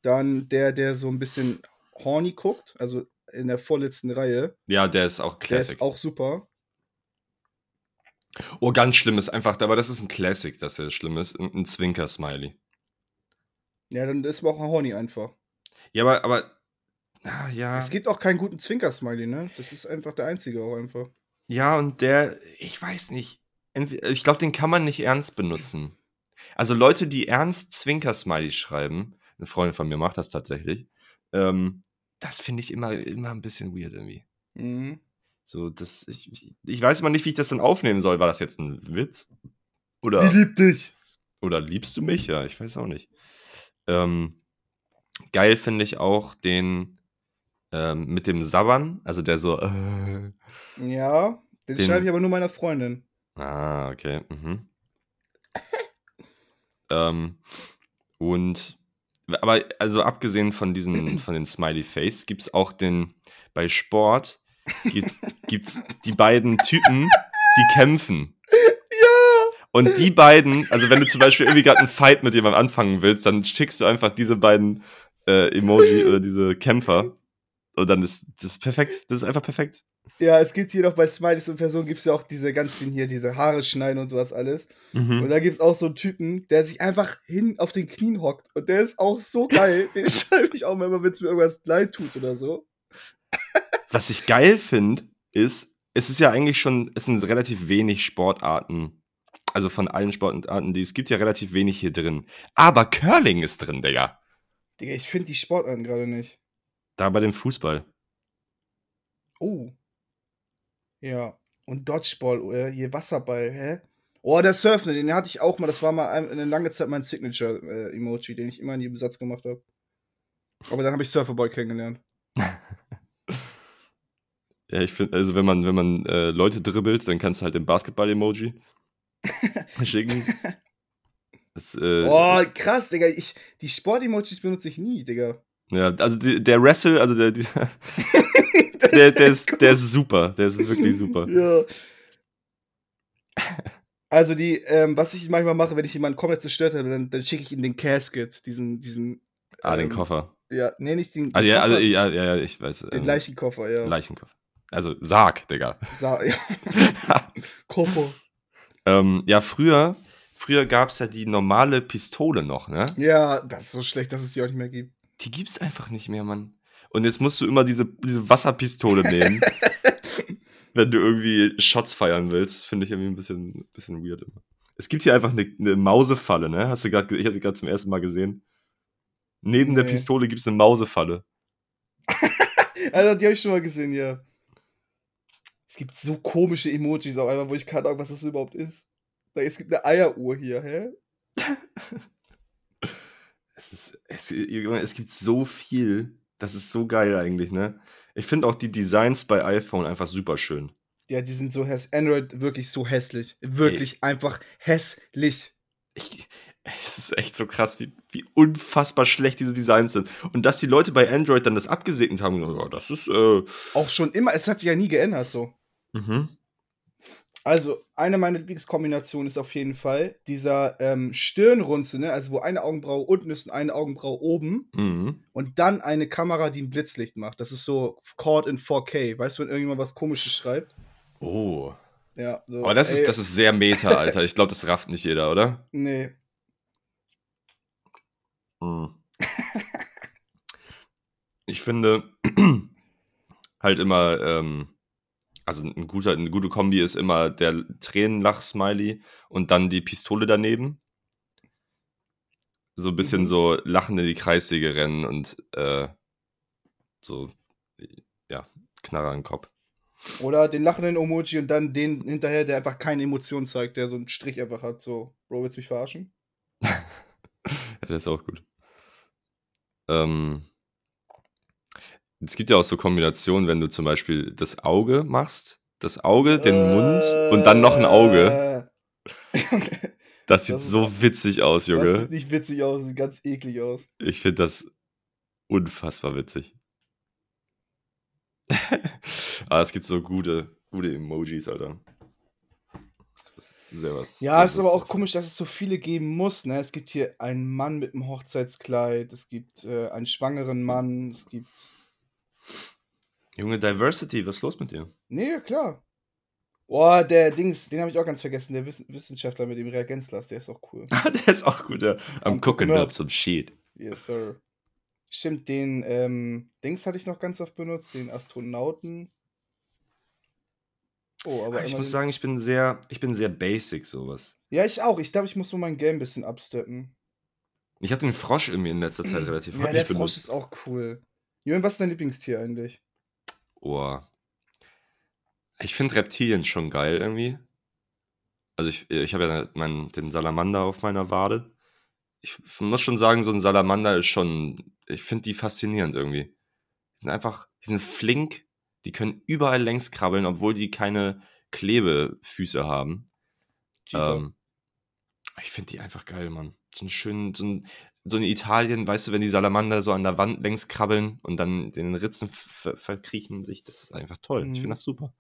Dann der, der so ein bisschen horny guckt, also in der vorletzten Reihe, Ja, der ist auch der Classic. ist auch super. Oh, ganz schlimm ist einfach, aber das ist ein Classic, dass er schlimm ist. Ein, ein Zwinker-Smiley. Ja, dann ist man auch horny einfach. Ja, aber, aber, ah, ja. Es gibt auch keinen guten Zwinker-Smiley, ne? Das ist einfach der einzige auch einfach. Ja, und der, ich weiß nicht. Ich glaube, den kann man nicht ernst benutzen. Also Leute, die ernst Zwinker-Smiley schreiben, eine Freundin von mir macht das tatsächlich, ähm, das finde ich immer, immer ein bisschen weird irgendwie. Mhm. So, das, ich, ich weiß immer nicht, wie ich das dann aufnehmen soll. War das jetzt ein Witz? Oder, Sie liebt dich. oder liebst du mich? Ja, ich weiß auch nicht. Ähm, geil finde ich auch den ähm, mit dem Sabbern, also der so, äh, Ja, den, Den- schreibe ich aber nur meiner Freundin. Ah, okay. Mhm. ähm, und aber also abgesehen von diesen [clears throat] von den Smiley Face gibt's auch den bei Sport gibt's, gibt's die beiden Typen, die kämpfen. Ja! Und die beiden, also wenn du zum Beispiel irgendwie gerade einen Fight mit jemandem anfangen willst, dann schickst du einfach diese beiden äh, Emoji oder diese Kämpfer und dann ist das ist perfekt. Das ist einfach perfekt. Ja, es gibt hier noch bei Smileys und Personen gibt es ja auch diese ganz vielen hier, diese Haare schneiden und sowas alles. Und Mhm. da gibt es auch so einen Typen, der sich einfach hin auf den Knien hockt. Und der ist auch so geil. Den [laughs] schreibe ich auch mal immer, wenn es mir irgendwas leid tut oder so. Was ich geil finde, ist, es ist ja eigentlich schon, es sind relativ wenig Sportarten, also von allen Sportarten, die es gibt, ja relativ wenig hier drin. Aber Curling ist drin, Digga. Digga, ich finde die Sportarten gerade nicht. Da bei dem Fußball. Oh. Ja. Und Dodgeball, oder hier Wasserball, hä? Oh, der Surfen, den hatte ich auch mal. Das war mal ein- eine lange Zeit mein Signature-Emoji, den ich immer in jedem Satz gemacht habe. Aber dann habe ich Surferboy kennengelernt. [laughs] Ja, ich finde, also wenn man, wenn man äh, Leute dribbelt, dann kannst du halt den Basketball-Emoji [laughs] schicken. Das, äh, Oh, krass, Digga. Ich, die Sport-Emojis benutze ich nie, Digga. ja, also die, der Wrestle, also der, dieser, [laughs] [laughs] der, der, ist, der ist super. Der ist wirklich super. [laughs] Ja. Also die, ähm, was ich manchmal mache, wenn ich jemanden komplett zerstört habe, dann, dann schicke ich ihm den Casket, diesen, diesen, Ah, den ähm, Koffer. ja, nee, nicht den, Ah, den ja, also, Koffer, ja, ja, ja, ich weiß. den ähm, Leichenkoffer, ja. Leichenkoffer. Also Sarg, Digga. Sa ja. [laughs] Koffer. ähm, ja, früher, früher gab es ja die normale Pistole noch, ne? Ja, das ist so schlecht, dass es die auch nicht mehr gibt. Die gibt's einfach nicht mehr, Mann. Und jetzt musst du immer diese, diese Wasserpistole nehmen, [laughs] wenn du irgendwie Shots feiern willst. Das finde ich irgendwie ein bisschen, bisschen weird immer. Es gibt hier einfach eine, eine Mausefalle, ne? Hast du gerade, ich hatte gerade zum ersten Mal gesehen. Neben der Nee. Pistole gibt's eine Mausefalle. [laughs] Also, die habe ich schon mal gesehen, ja. Es gibt so komische Emojis auch einmal, wo ich keine Ahnung, was das überhaupt ist. Es gibt eine Eieruhr hier, hä? [laughs] Es, ist, es, es gibt so viel. Das ist so geil eigentlich, ne? Ich finde auch die Designs bei iPhone einfach super schön. Ja, die sind so hässlich. Android wirklich so hässlich. Wirklich einfach hässlich. Ich, es ist echt so krass, wie, wie unfassbar schlecht diese Designs sind. Und dass die Leute bei Android dann das abgesegnet haben, ja, das ist, äh, Auch schon immer, es hat sich ja nie geändert so. mhm. Also, eine meiner Lieblingskombinationen ist auf jeden Fall dieser ähm, Stirnrunzel, ne? Also, wo eine Augenbraue unten ist und eine Augenbraue oben. Mhm. Und dann eine Kamera, die ein Blitzlicht macht. Das ist so caught in 4K. Weißt du, wenn irgendjemand was Komisches schreibt? Oh. Ja, so. Aber das ey, ist, das ist sehr meta, Alter. Ich glaube, das rafft nicht jeder, oder? Nee. Mhm. Ich finde [clears throat] halt immer, ähm, also ein guter, eine gute Kombi ist immer der Tränenlach-Smiley und dann die Pistole daneben. So ein bisschen Mhm. so lachende die Kreissäge rennen und äh, so, ja, Knarre an den Kopf. Oder den lachenden Emoji und dann den hinterher, der einfach keine Emotion zeigt, der so einen Strich einfach hat. So, Bro, willst du mich verarschen? [laughs] Ja, der ist auch gut. Ähm, es gibt ja auch so Kombinationen, wenn du zum Beispiel das Auge machst, das Auge, den Mund und dann noch ein Auge. Auge. Das sieht das ist so auch- witzig aus, Das Junge. sieht nicht witzig aus, sieht ganz eklig aus. Ich finde das unfassbar witzig. Aber [laughs] es gibt so gute, gute Emojis, Alter. Das ist sehr was. Ja, sehr es ist aber auch komisch, dass es so viele geben muss. Ne? Es gibt hier einen Mann mit einem Hochzeitskleid, es gibt äh, einen schwangeren Mann, es gibt. Junge, Diversity, was ist los mit dir? Nee, klar. Boah, der Dings, den habe ich auch ganz vergessen, der Wiss Wissenschaftler mit dem Reagenzglas, der ist auch cool. [laughs] Ah, der ist auch gut, ja. Am Am Cooking up some shit. Yes, sir. Stimmt, den ähm, Dings hatte ich noch ganz oft benutzt, den Astronauten. Oh, aber Ah, ich muss sagen, ich bin sehr, ich bin sehr basic, sowas. Ja, ich auch. Ich glaube, ich muss nur mein Game ein bisschen absteppen. Ich habe den Frosch irgendwie in letzter Zeit relativ Ja, der häufig Frosch benutzt. ist auch cool. Jürgen, was ist dein Lieblingstier eigentlich? Oh. Ich finde Reptilien schon geil irgendwie. Also ich, ich habe ja meinen, den Salamander auf meiner Wade. Ich muss schon sagen, so ein Salamander ist schon, ich finde die faszinierend irgendwie. Die sind einfach, die sind flink, die können überall längs krabbeln, obwohl die keine Klebefüße haben. Ähm, ich finde die einfach geil, Mann. So ein schön, so ein, so in Italien, weißt du, wenn die Salamander so an der Wand längs krabbeln und dann in den Ritzen ver verkriechen sich, das ist einfach toll. Ich Mhm. finde das super.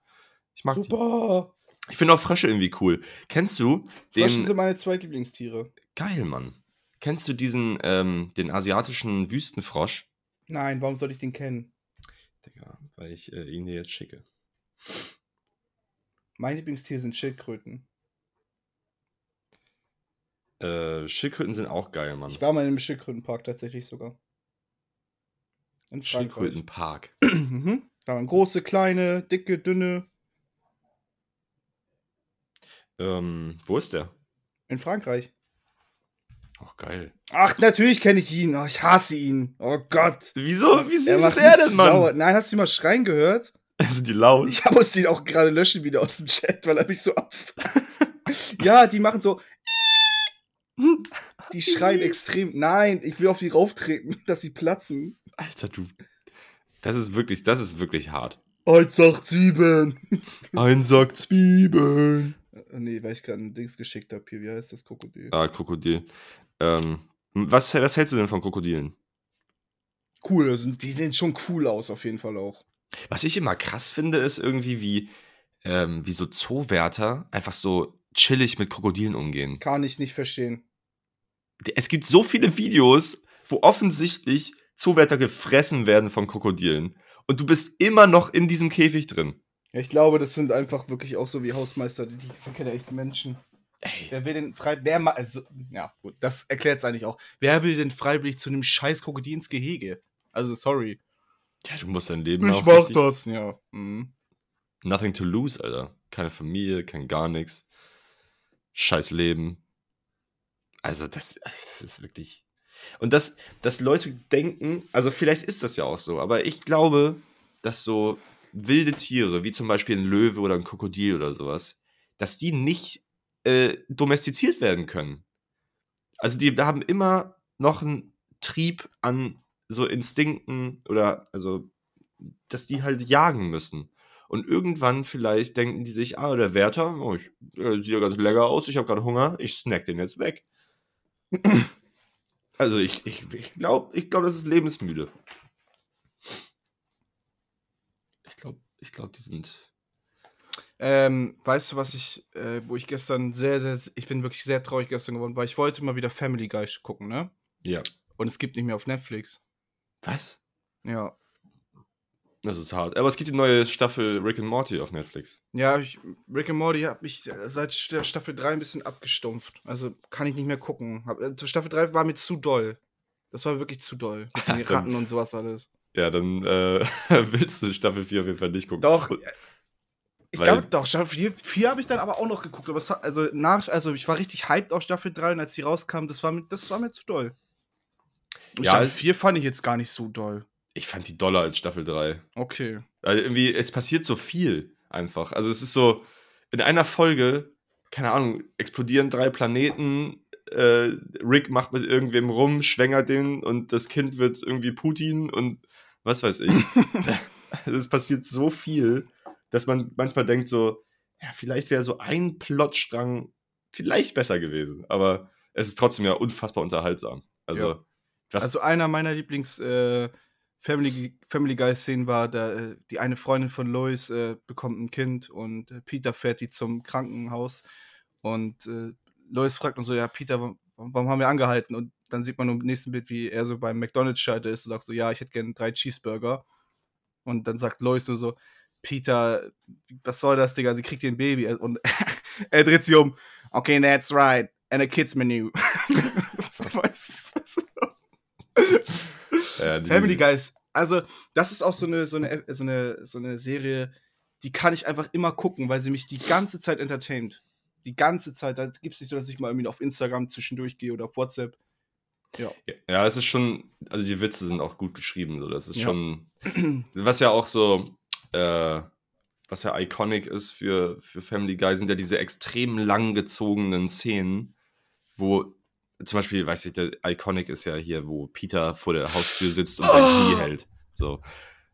Ich mag Super. die. Ich finde auch Frösche irgendwie cool. Kennst du Frösche den, sind meine zwei Lieblingstiere. geil, Mann. Kennst du diesen, ähm, den asiatischen Wüstenfrosch? Nein, warum soll ich den kennen? Digga, weil ich äh, ihn dir jetzt schicke. Mein Lieblingstier sind Schildkröten. Äh, Schildkröten sind auch geil, Mann. Ich war mal in einem Schildkrötenpark tatsächlich sogar. In Frankreich. Schildkrötenpark. [clears throat] Mhm. Da waren große, kleine, dicke, dünne. Ähm, wo ist der? In Frankreich. Ach, geil. Ach, natürlich kenne ich ihn. Oh, ich hasse ihn. Oh Gott. Wieso? Wie süß Er ist er denn, Mann? sauer. Nein, hast du ihn mal schreien gehört? [laughs] Sind die laut? Ich musste ihn auch gerade löschen wieder aus dem Chat, weil er mich so abfuckt. [laughs] ja, die machen so. [laughs] Die schreien süß. extrem. Nein, ich will auf die rauftreten, [laughs] dass sie platzen. Alter, du. Das ist wirklich, das ist wirklich hart. 187. Ein Sack Zwiebeln. Äh, Nee, weil ich gerade ein Dings geschickt habe hier. Wie heißt das Krokodil? Ah, Krokodil. Ähm, was, was hältst du denn von Krokodilen? Cool, also die sehen schon cool aus, auf jeden Fall auch. Was ich immer krass finde, ist irgendwie, wie, ähm, wie so Zoowärter einfach so chillig mit Krokodilen umgehen. Kann ich nicht verstehen. Es gibt so viele Videos, wo offensichtlich Zoowärter gefressen werden von Krokodilen. Und du bist immer noch in diesem Käfig drin. Ja, ich glaube, das sind einfach wirklich auch so wie Hausmeister, die, sind keine echten Menschen. Ey, Wer will denn frei, wer ma, also, ja, gut, das erklärt es eigentlich auch. Wer will denn freiwillig zu einem scheiß Krokodil ins Gehege? Also, sorry. ja, du musst dein Leben auch richtig- das. Ja. Mhm. Nothing to lose, Alter. Keine Familie, kein gar nichts. Scheiß Leben. Also, das, das ist wirklich. Und dass, dass Leute denken, also vielleicht ist das ja auch so, aber ich glaube, dass so wilde Tiere, wie zum Beispiel ein Löwe oder ein Krokodil oder sowas, dass die nicht äh, domestiziert werden können. Also die haben immer noch einen Trieb an so Instinkten oder also, dass die halt jagen müssen. Und irgendwann vielleicht denken die sich, ah, der Wärter, oh, ich, äh, sieht ja ganz lecker aus, ich habe gerade Hunger, ich snack den jetzt weg. [clears throat] Also ich, ich, ich glaube, ich glaub, das ist lebensmüde. Ich glaube, ich glaub, die sind. Ähm, weißt du, was ich, äh, wo ich gestern sehr, sehr, ich bin wirklich sehr traurig gestern geworden, weil ich wollte mal wieder Family Guy gucken, ne? Ja. Und es gibt nicht mehr auf Netflix. Was? Ja. Das ist hart. Aber es gibt die neue Staffel Rick and Morty auf Netflix. Ja, ich, Rick and Morty hat mich äh, seit St- Staffel 3 ein bisschen abgestumpft. Also kann ich nicht mehr gucken. Äh, Staffel 3 war mir zu doll. Das war wirklich zu doll. [laughs] Mit den Ratten und sowas alles. Ja, dann äh, [laughs] willst du Staffel 4 auf jeden Fall nicht gucken. Doch. Und- Ich glaube, doch, Staffel 4, 4 habe ich dann aber auch noch geguckt. Aber hat, also nach, also ich war richtig hyped auf Staffel 3 und als die rauskam, das war mir, das war mir zu doll. Und Ja, Staffel es- 4 fand ich jetzt gar nicht so doll. Ich fand die doller als Staffel 3. Okay. Also irgendwie, es passiert so viel einfach. Also es ist so, in einer Folge, keine Ahnung, explodieren drei Planeten, äh, Rick macht mit irgendwem rum, schwängert den und das Kind wird irgendwie Putin und was weiß ich. [laughs] also es passiert so viel, dass man manchmal denkt so, ja, vielleicht wäre so ein Plotstrang vielleicht besser gewesen. Aber es ist trotzdem ja unfassbar unterhaltsam. Also, Ja. Also einer meiner Lieblings äh, Family, Family Guy Szenen war, da äh, die eine Freundin von Lois äh, bekommt ein Kind und äh, Peter fährt die zum Krankenhaus und äh, Lois fragt dann so, ja Peter, warum, warum haben wir angehalten? Und dann sieht man im nächsten Bild, wie er so beim McDonald's Schalter ist und sagt so, ja, ich hätte gerne drei Cheeseburger. Und dann sagt Lois nur so, Peter, was soll das, Digga? Sie kriegt hier ein Baby. Und [laughs] er dreht sich um. Okay, that's right. And a kids menu. [laughs] Was? Äh, Family Guys. Also, das ist auch so eine, so eine, so eine, so eine Serie, die kann ich einfach immer gucken, weil sie mich die ganze Zeit entertaint. Die ganze Zeit. Da gibt es nicht so, dass ich mal irgendwie auf Instagram zwischendurch gehe oder auf WhatsApp. Ja, ja, es ist schon, also die Witze sind auch gut geschrieben, so. Das ist Ja. schon, was ja auch so, äh, was ja iconic ist für, für Family Guy, sind ja diese extrem lang gezogenen Szenen, wo zum Beispiel, weiß ich, der Iconic ist ja hier, wo Peter vor der Haustür sitzt und sein Oh. Knie hält. So.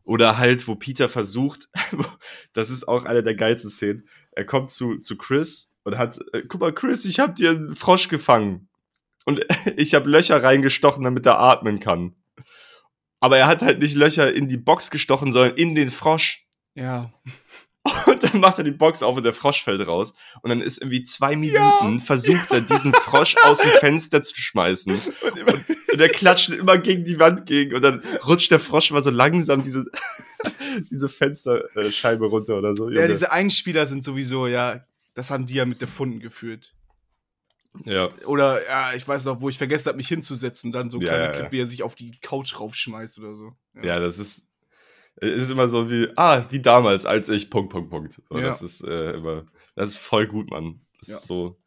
Oder halt, wo Peter versucht, [laughs] das ist auch eine der geilsten Szenen. Er kommt zu, zu Chris und hat, äh, guck mal, Chris, ich hab dir einen Frosch gefangen. Und [laughs] ich habe Löcher reingestochen, damit er atmen kann. Aber er hat halt nicht Löcher in die Box gestochen, sondern in den Frosch. Ja. [laughs] Und [laughs] dann macht er die Box auf und der Frosch fällt raus. Und dann ist irgendwie zwei Minuten, versucht er, diesen [laughs] Frosch aus dem Fenster zu schmeißen. Und immer, Und er klatscht immer gegen die Wand gegen. Und dann rutscht der Frosch mal so langsam diese, [laughs] diese Fensterscheibe runter oder so. ja, diese Einspieler sind sowieso, ja, das haben die ja mit erfunden geführt. ja. Oder, ja, ich weiß noch, wo ich vergessen habe, mich hinzusetzen und dann so ein Ja, kleiner ja, Clip, ja. wie er sich auf die Couch raufschmeißt oder so. Ja, das ist, ist immer so wie, ah, wie damals, als ich, Punkt, Punkt, Punkt. Und Ja. das ist äh, immer, das ist voll gut, Mann. Das Ja. ist so,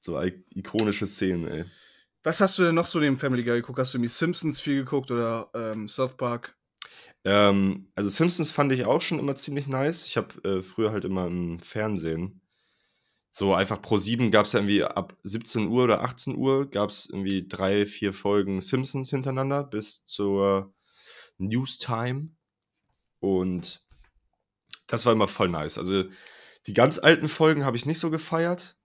so ikonische Szenen, ey. Was hast du denn noch so neben Family Guy geguckt? Hast du irgendwie Simpsons viel geguckt oder ähm, South Park? Ähm, also Simpsons fand ich auch schon immer ziemlich nice. Ich habe äh, früher halt immer im Fernsehen, so einfach pro 7 gab es ja irgendwie ab 17 Uhr oder 18 Uhr gab es irgendwie drei, vier Folgen Simpsons hintereinander bis zur Newstime. Und das war immer voll nice. Also die ganz alten Folgen habe ich nicht so gefeiert,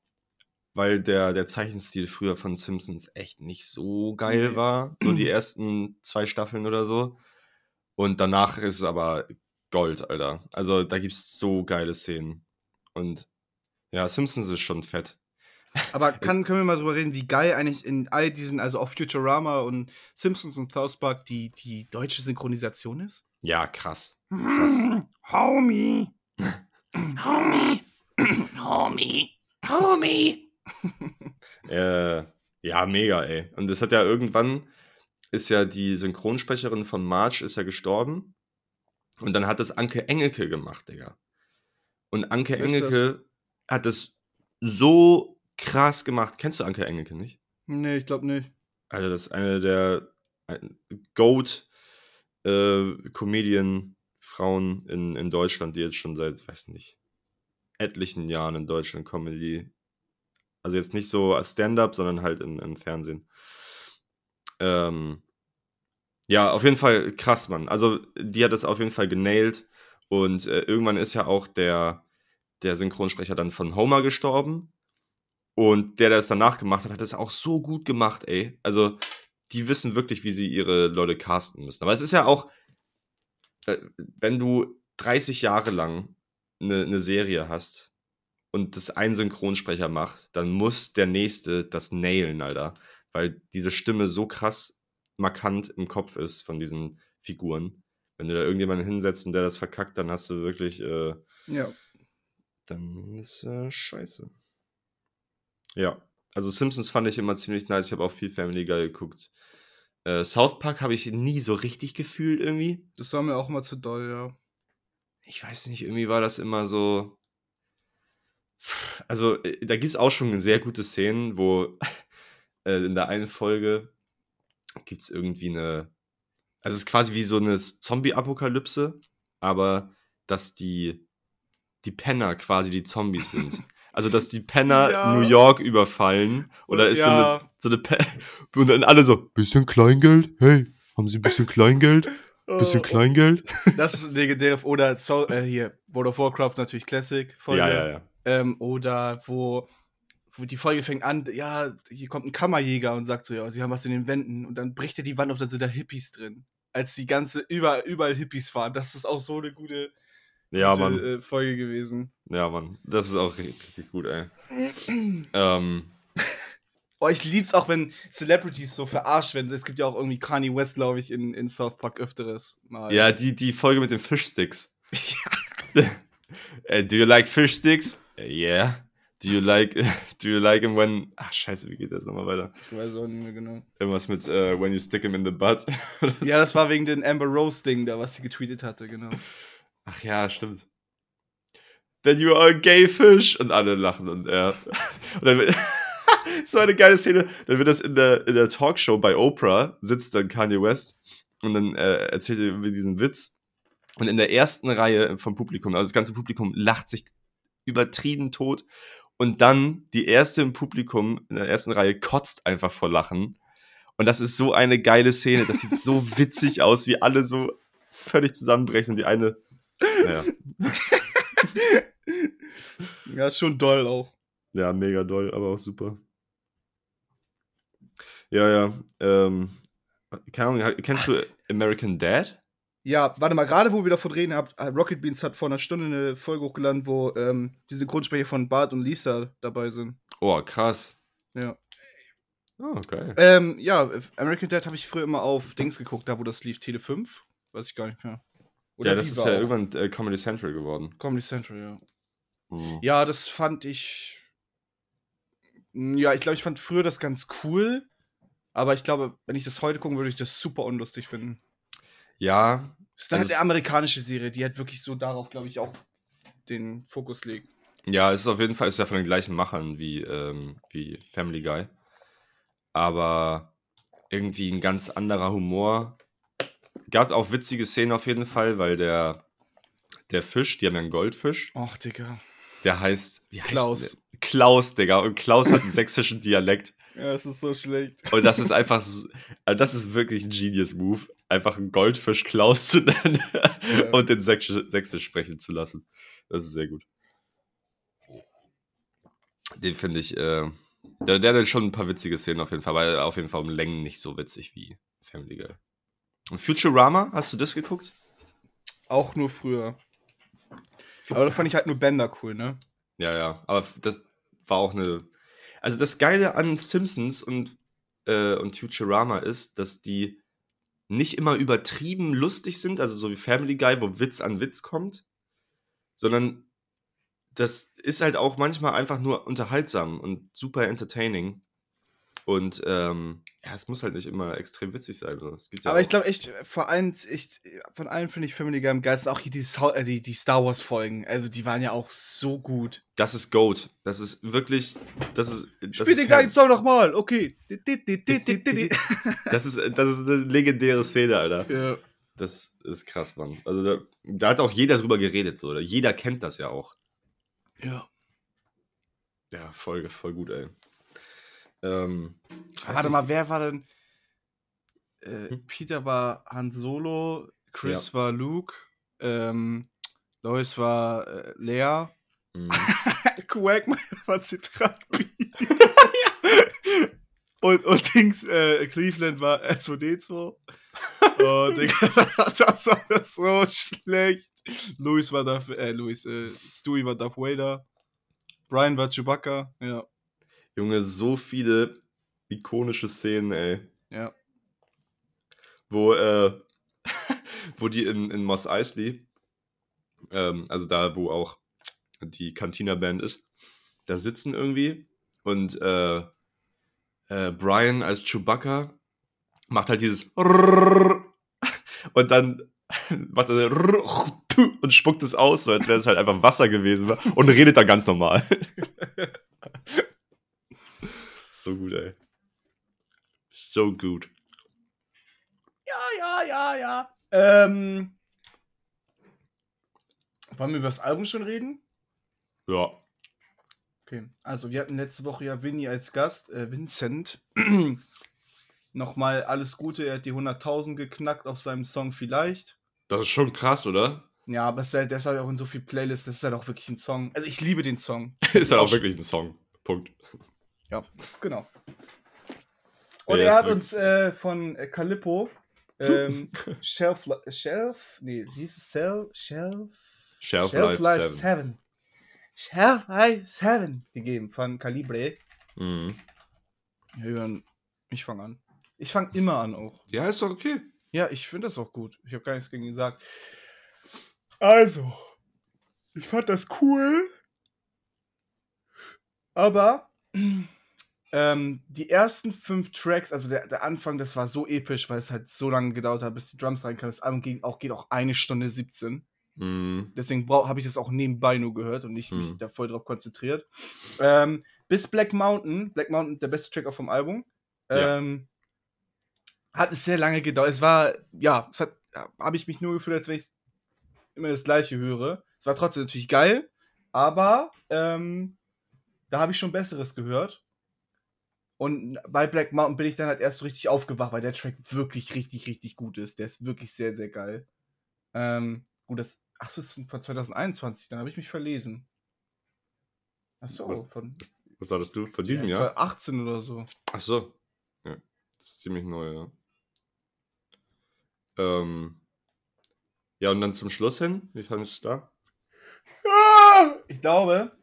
weil der, der Zeichenstil früher von Simpsons echt nicht so geil Nee. war. So die [clears throat] ersten zwei Staffeln oder so. Und danach ist es aber Gold, Alter. Also da gibt es so geile Szenen. Und ja, Simpsons ist schon fett. Aber [laughs] kann, können wir mal drüber reden, wie geil eigentlich in all diesen, also auf Futurama und Simpsons und South Park, die, die deutsche Synchronisation ist? Ja, krass. Krass. [laughs] [clears throat] Homie. Homie. Homie. [laughs] Homie. Äh, ja, mega, ey. Und das hat ja irgendwann, ist ja die Synchronsprecherin von Marge ist ja gestorben. Und dann hat das Anke Engelke gemacht, Digga. Und Anke Engelke hat das so krass gemacht. Kennst du Anke Engelke nicht? Nee, ich glaube nicht. Alter, das ist eine der ein- GOAT äh, in, in Deutschland, die jetzt schon seit, weiß nicht, etlichen Jahren in Deutschland Comedy. Also jetzt nicht so als Stand-up, sondern halt im, im Fernsehen. Ähm, ja, auf jeden Fall krass, Mann. Also die hat das auf jeden Fall genailt. Und äh, irgendwann ist ja auch der, der Synchronsprecher dann von Homer gestorben. Und der, der es danach gemacht hat, hat es auch so gut gemacht, ey. Also, die wissen wirklich, wie sie ihre Leute casten müssen. Aber es ist ja auch, äh, wenn du 30 Jahre lang eine, eine Serie hast und das ein Synchronsprecher macht, dann muss der nächste das nailen, Alter. Weil diese Stimme so krass markant im Kopf ist von diesen Figuren. Wenn du da irgendjemanden hinsetzt und der das verkackt, dann hast du wirklich, äh, Ja. dann ist äh, scheiße. Ja, also Simpsons fand ich immer ziemlich nice. Ich habe auch viel Family Guy geguckt. Äh, South Park habe ich nie so richtig gefühlt irgendwie. Das war mir auch immer zu doll, ja. Ich weiß nicht, irgendwie war das immer so. Also, äh, da gibt es auch schon sehr gute Szenen, wo [laughs] äh, in der einen Folge gibt es irgendwie eine. Also, es ist quasi wie so eine Zombie-Apokalypse, aber dass die, die Penner quasi die Zombies sind. [laughs] Also, dass die Penner Ja. New York überfallen oder ist Ja. so eine, so eine Pe [laughs] und dann alle so, bisschen Kleingeld? Hey, haben Sie ein bisschen Kleingeld? Bisschen Äh, Kleingeld? [laughs] Das ist legendär. Oder so, äh, hier, World of Warcraft natürlich Classic. Folge. Ja, ja, ja. Ähm, oder wo, wo die Folge fängt an, ja, hier kommt ein Kammerjäger und sagt so, ja, sie haben was in den Wänden. Und dann bricht er die Wand auf, dann sind da Hippies drin. Als die ganze, überall, überall Hippies waren. Das ist auch so eine gute, Ja, Mann. äh, Folge gewesen. Ja, Mann. Das ist auch richtig, gut, ey. [clears throat] ähm, Oh, ich lieb's auch, wenn Celebrities so verarscht werden. Es gibt ja auch irgendwie Kanye West, glaube ich, in, in South Park öfteres mal. ja, die, die Folge mit den Fischsticks. [laughs] [laughs] äh, do you like fish sticks? Äh, yeah. Do you like, [laughs] do you like him when, ach scheiße, wie geht das nochmal weiter? Ich weiß auch nicht mehr genau. Irgendwas mit, äh, when you stick him in the butt. Ja, das war wegen den Amber Rose Ding da, was sie getweetet hatte, genau. Ach ja, stimmt. Then you are a gay fish. Und alle lachen und er. [laughs] Und dann wird, [laughs] so eine geile Szene. Dann wird das in der, in der Talkshow bei Oprah, sitzt dann Kanye West und dann äh, erzählt er diesen Witz. Und in der ersten Reihe vom Publikum, also das ganze Publikum lacht sich übertrieben tot. Und dann die erste im Publikum in der ersten Reihe kotzt einfach vor Lachen. Und das ist so eine geile Szene. Das sieht so [laughs] witzig aus, wie alle so völlig zusammenbrechen. Und die eine naja, [laughs] Ja, ist schon doll auch. ja, mega doll, aber auch super. Ja, ja. Ähm, keine Ahnung, kennst du American Dad? Ja, warte mal, gerade wo wir davon reden, habt, äh, Rocket Beans hat vor einer Stunde eine Folge hochgeladen, wo ähm, die Synchronsprecher von Bart und Lisa dabei sind. Oh, krass. Ja. Oh, geil. Ähm, ja, American Dad habe ich früher immer auf Dings geguckt, da wo das lief, Tele 5. Weiß ich gar nicht mehr. Ja, das ist ja auch. irgendwann äh, Comedy Central geworden. Comedy Central, ja. Mhm. Ja, das fand ich. Mm, Ja, ich glaube, ich fand früher das ganz cool. Aber ich glaube, wenn ich das heute gucken würde, ich das super unlustig finden. Ja, Das ist dann Also halt eine amerikanische Serie, die halt wirklich so darauf, glaube ich, auch den Fokus legt. Ja, es ist auf jeden Fall ist ja von den gleichen Machern wie, ähm, wie Family Guy. Aber irgendwie ein ganz anderer Humor. Gab auch witzige Szenen auf jeden Fall, weil der, der Fisch, die haben ja einen Goldfisch, Och, Digga. der heißt, wie heißt Klaus. Der? Klaus, Digga. Und Klaus hat einen sächsischen Dialekt. [laughs] Ja, es ist so schlecht. Und das ist einfach, also das ist wirklich ein Genius-Move, einfach einen Goldfisch Klaus zu [laughs] nennen und den Sächsisch, sprechen zu lassen. Das ist sehr gut. Den finde ich, äh, der, der hat schon ein paar witzige Szenen auf jeden Fall, aber auf jeden Fall um Längen nicht so witzig wie Family Guy. Und Futurama, hast du das geguckt? Auch nur früher. Aber da fand ich halt nur Bender cool, ne? Ja, ja, aber das war auch eine. Also das Geile an Simpsons und, äh, und Futurama ist, dass die nicht immer übertrieben lustig sind, also so wie Family Guy, wo Witz an Witz kommt, sondern das ist halt auch manchmal einfach nur unterhaltsam und super entertaining. Und ähm, ja, es muss halt nicht immer extrem witzig sein. so. Ja Aber ich glaube echt, vor allem, ich, von allen finde ich Family Guy am geilsten. Auch hier die, äh, die, die Star Wars Folgen. Also, die waren ja auch so gut. das ist Goat. Das ist wirklich. Das ist, das Spiel ist den gleichen Song nochmal. Okay. [laughs] Das ist, das ist eine legendäre Szene, Alter. ja. Das ist krass, Mann. Also da, da hat auch jeder drüber geredet, so. Oder? Jeder kennt das ja auch. ja. Ja, voll, voll gut, ey. Ähm, Warte mal, wer war denn? Äh, Hm? Peter war Han Solo, Chris war Luke, ähm, Lois war äh, Lea, Mhm. [laughs] Quagmire [laughs] war Zitrapi. [laughs] und, und Dings, äh, Cleveland war S2D2. Oh, Digga, das war das so schlecht. Louis war Darth, äh, Louis, äh, Stewie war Darth Vader. Brian war Chewbacca, ja, Junge, so viele ikonische Szenen, ey. ja. Wo, äh, [laughs] wo die in, in Moss Eisley, ähm, also da, wo auch die Cantina-Band ist, da sitzen irgendwie und äh, äh, Brian als Chewbacca macht halt dieses [laughs] und dann [laughs] macht er und spuckt es aus, so als wäre es halt einfach Wasser gewesen und redet dann ganz normal. So gut, ey. So gut. Ja, ja, ja, ja. Ähm. Wollen wir über das Album schon reden? Ja. Okay, also wir hatten letzte Woche ja Vinny als Gast, äh, Vincent. [clears throat] Nochmal alles Gute, er hat die 100.000 geknackt auf seinem Song Vielleicht. Das ist schon krass, oder? Ja, aber es ist halt, halt auch in so viel Playlists, das ist halt auch wirklich ein Song. Also ich liebe den Song. [laughs] ist halt auch wirklich ein Song. Punkt. Ja, genau. Und Ja, er hat uns äh, von äh, Calippo ähm, [laughs] Shelf, Shelf, nee, wie hieß es? Shelf, Shelf, Shelf Life 7. Shelf Life 7 gegeben von Calibre. Mhm. Ja, Jürgen, ich fange an. Ich fange immer an auch. Ja, ist doch okay. Ja, ich finde das auch gut. Ich habe gar nichts gegen ihn gesagt. Also, ich fand das cool. Aber ähm, die ersten fünf Tracks, also der, der Anfang, das war so episch, weil es halt so lange gedauert hat, bis die Drums reinkamen. Das Album ging auch, geht auch eine Stunde 17. Mhm. Deswegen habe ich das auch nebenbei nur gehört und nicht mich Hm. da voll drauf konzentriert. Ähm, bis Black Mountain, Black Mountain, der beste Track auch vom Album, Ja. ähm, hat es sehr lange gedauert. Es war, ja, es hat, habe ich mich nur gefühlt, als wenn ich immer das Gleiche höre. Es war trotzdem natürlich geil, aber ähm, da habe ich schon Besseres gehört. Und bei Black Mountain bin ich dann halt erst so richtig aufgewacht, weil der Track wirklich richtig, richtig gut ist. Der ist wirklich sehr, sehr geil. Ähm, gut, das, ach so, das ist von 2021, dann habe ich mich verlesen. Ach so, Was- von Was sagtest du? Von diesem Jahr? 2018 oder so. Ach so. Ja. Das ist ziemlich neu, ja. Ähm. Ja, und dann zum Schluss hin, wie fandest du da? Ich glaube,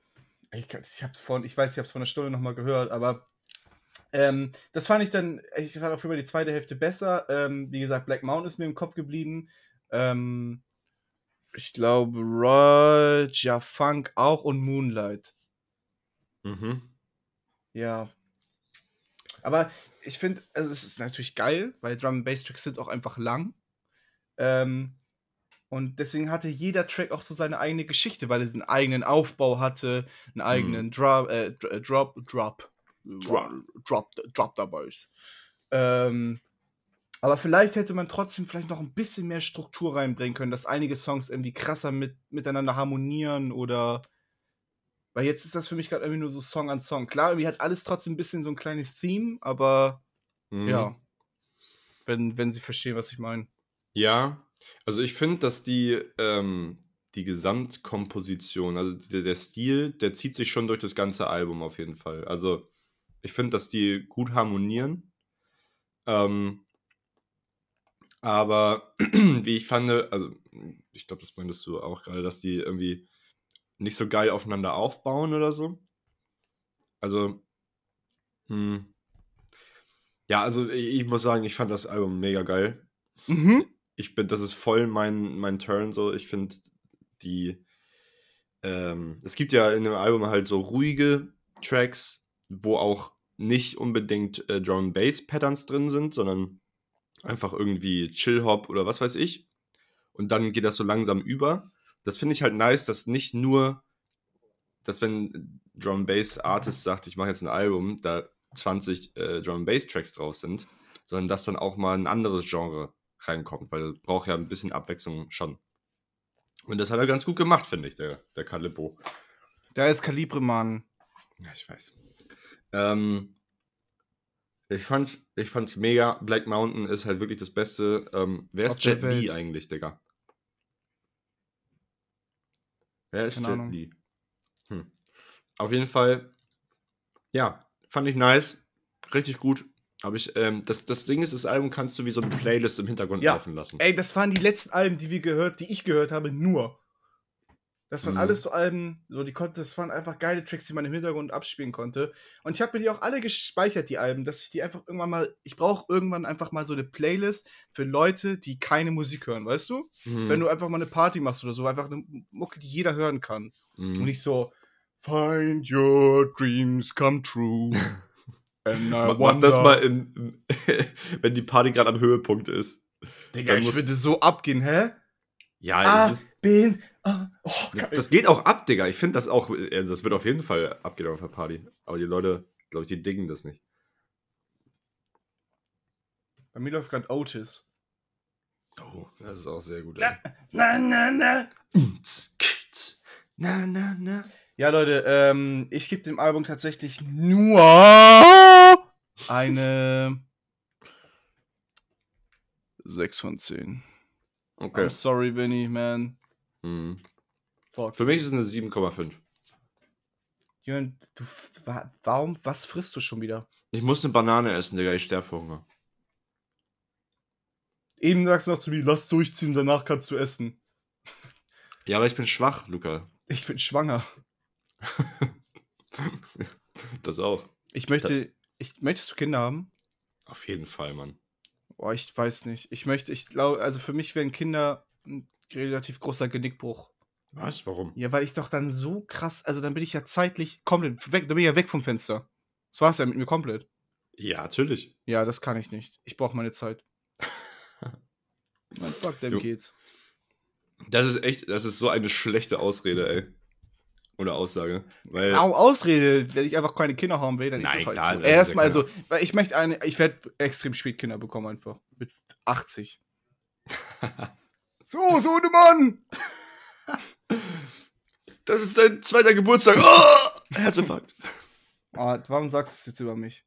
ich, ich hab's von, ich weiß, ich hab's vor einer Stunde nochmal gehört, aber ähm, das fand ich dann, ich fand auch über die zweite Hälfte besser. Ähm, wie gesagt, Black Mountain ist mir im Kopf geblieben. Ähm, ich glaube, Roger Funk auch und Moonlight. Mhm. Ja. Aber ich finde, also es ist natürlich geil, weil Drum and Bass Tracks sind auch einfach lang. Ähm, und deswegen hatte jeder Track auch so seine eigene Geschichte, weil es einen eigenen Aufbau hatte, einen eigenen Drop, äh, Dr- äh, Drop, Drop, Drop. Drop, Drop dabei ist. Ähm, aber vielleicht hätte man trotzdem vielleicht noch ein bisschen mehr Struktur reinbringen können, dass einige Songs irgendwie krasser mit, miteinander harmonieren oder weil jetzt ist das für mich gerade irgendwie nur so Song an Song. Klar, irgendwie hat alles trotzdem ein bisschen so ein kleines Theme, aber Mhm. ja. Wenn, wenn sie verstehen, was ich meine. Ja, also ich finde, dass die, ähm, die Gesamtkomposition, also der, der Stil, der zieht sich schon durch das ganze Album auf jeden Fall. Also ich finde, dass die gut harmonieren. Ähm, aber [clears throat] wie ich fand, also ich glaube, das meintest du auch gerade, dass die irgendwie nicht so geil aufeinander aufbauen oder so. Also, hm. ja, also ich, ich muss sagen, ich fand das Album mega geil Mhm. ich bin, das ist voll mein, mein Turn so. Ich finde die, ähm, es gibt ja in dem Album halt so ruhige Tracks, wo auch nicht unbedingt äh, Drum Bass Patterns drin sind, sondern einfach irgendwie Chill Hop oder was weiß ich. Und dann geht das so langsam über. Das finde ich halt nice, dass nicht nur, dass wenn Drum Bass Artist sagt, ich mache jetzt ein Album, da 20 äh, Drum Bass Tracks drauf sind, sondern dass dann auch mal ein anderes Genre reinkommt, weil das braucht ja ein bisschen Abwechslung schon. Und das hat er ganz gut gemacht, finde ich, der, der Calippo. Da ist Kalibre, Mann. Ja, ich weiß. Ähm, ich fand's, ich fand's mega. Black Mountain ist halt wirklich das Beste. Ähm, wer ist Jet. Li eigentlich, Digga? Wer ist Keine Jet. Li? Hm. Auf jeden Fall, ja, fand ich nice. Richtig gut. Aber ich, ähm, das, das Ding ist, das Album kannst du wie so eine Playlist im Hintergrund Ja. laufen lassen. Ey, das waren die letzten Alben, die wir gehört, die ich gehört habe, nur. Das waren Mhm. alles so Alben, so die konnte, das waren einfach geile Tracks, die man im Hintergrund abspielen konnte. Und ich habe mir die auch alle gespeichert, die Alben, dass ich die einfach irgendwann mal, ich brauche irgendwann einfach mal so eine Playlist für Leute, die keine Musik hören, weißt du? Mhm. Wenn du einfach mal eine Party machst oder so, einfach eine Mucke, die jeder hören kann. Mhm. Und nicht so, Find your dreams come true. [laughs] And I Mach, mach das wonder- mal in, [laughs] wenn die Party gerade am Höhepunkt ist. Digga, ich würde so abgehen, hä? Ja, ist, bin. Ah, [laughs] oh, das, das geht auch ab, Digga. Ich finde das auch, äh, das wird auf jeden Fall abgehen auf der Party. Aber die Leute, glaube ich, die diggen das nicht. Bei mir läuft gerade Otis. Oh, das ist auch sehr gut. Na, na, na, na. Na, na, na. Ja, Leute, ähm, ich gebe dem Album tatsächlich nur eine 6 von 10. Okay. I'm sorry, Vinny, man. Mhm. Für mich ist es eine 7,5. Jürgen, du, wa- warum, was frisst du schon wieder? Ich muss eine Banane essen, Digga. Ich sterbe vor Hunger. Eben sagst du noch zu mir, lass durchziehen, danach kannst du essen. Ja, aber ich bin schwach, Luca. Ich bin schwanger. [laughs] Das auch. Ich möchte, ich, möchtest du Kinder haben? Auf jeden Fall, Mann. Boah, ich weiß nicht. Ich möchte, ich glaube, also für mich wären Kinder ein relativ großer Genickbruch. Was? Warum? Ja, weil ich doch dann so krass, also dann bin ich ja zeitlich komplett weg, dann bin ich ja weg vom Fenster. Das war's ja mit mir komplett. Ja, natürlich. Ja, das kann ich nicht. Ich brauche meine Zeit. Mein Fuck, dem geht's. Das ist echt, das ist so eine schlechte Ausrede, ey. Oder Aussage. Weil, Au, Ausrede, wenn ich einfach keine Kinder haben will, dann ist Nein, das halt klar, so. ist ja Erstmal, keine- also, weil ich möchte eine, ich werde extrem spät Kinder bekommen einfach. Mit 80. [laughs] so, so eine Mann! das ist dein zweiter Geburtstag. Oh! Herzinfarkt. Ah, warum sagst du das jetzt über mich?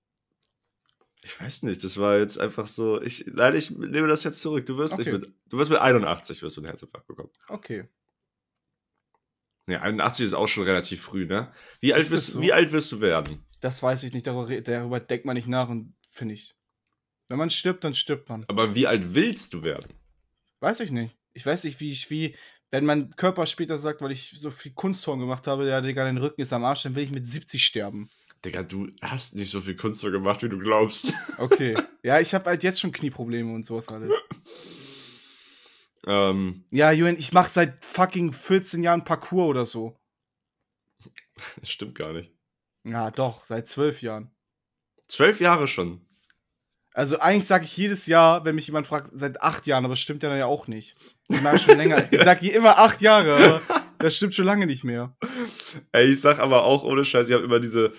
Ich weiß nicht, das war jetzt einfach so. Ich, nein, ich nehme das jetzt zurück. Du wirst Okay. nicht mit. Du wirst mit 81 wirst du einen Herzinfarkt bekommen. Okay. Nee, 81 ist auch schon relativ früh, ne? Wie alt, wirst, so? wie alt wirst du werden? Das weiß ich nicht, darüber, darüber denkt man nicht nach und finde ich. Wenn man stirbt, dann stirbt man. Aber wie alt willst du werden? Weiß ich nicht. Ich weiß nicht, wie ich, wie, wenn mein Körper später sagt, weil ich so viel Kunstturm gemacht habe, ja, Digga, dein Rücken ist am Arsch, dann will ich mit 70 sterben. Digga, du hast nicht so viel Kunstwerk gemacht, wie du glaubst. [laughs] Okay. ja, ich habe halt jetzt schon Knieprobleme und sowas alles. ähm, Ja, Julian, ich mache seit fucking 14 Jahren Parkour oder so. das [laughs] stimmt gar nicht. Ja, doch, seit 12 Jahren. Zwölf Jahre schon. Also eigentlich sage ich jedes Jahr, wenn mich jemand fragt, seit acht Jahren, aber das stimmt ja dann ja auch nicht. Ich mache schon länger. Ich sage immer acht Jahre, aber das stimmt schon lange nicht mehr. Ey, ich sag aber auch ohne Scheiß, ich habe immer diese,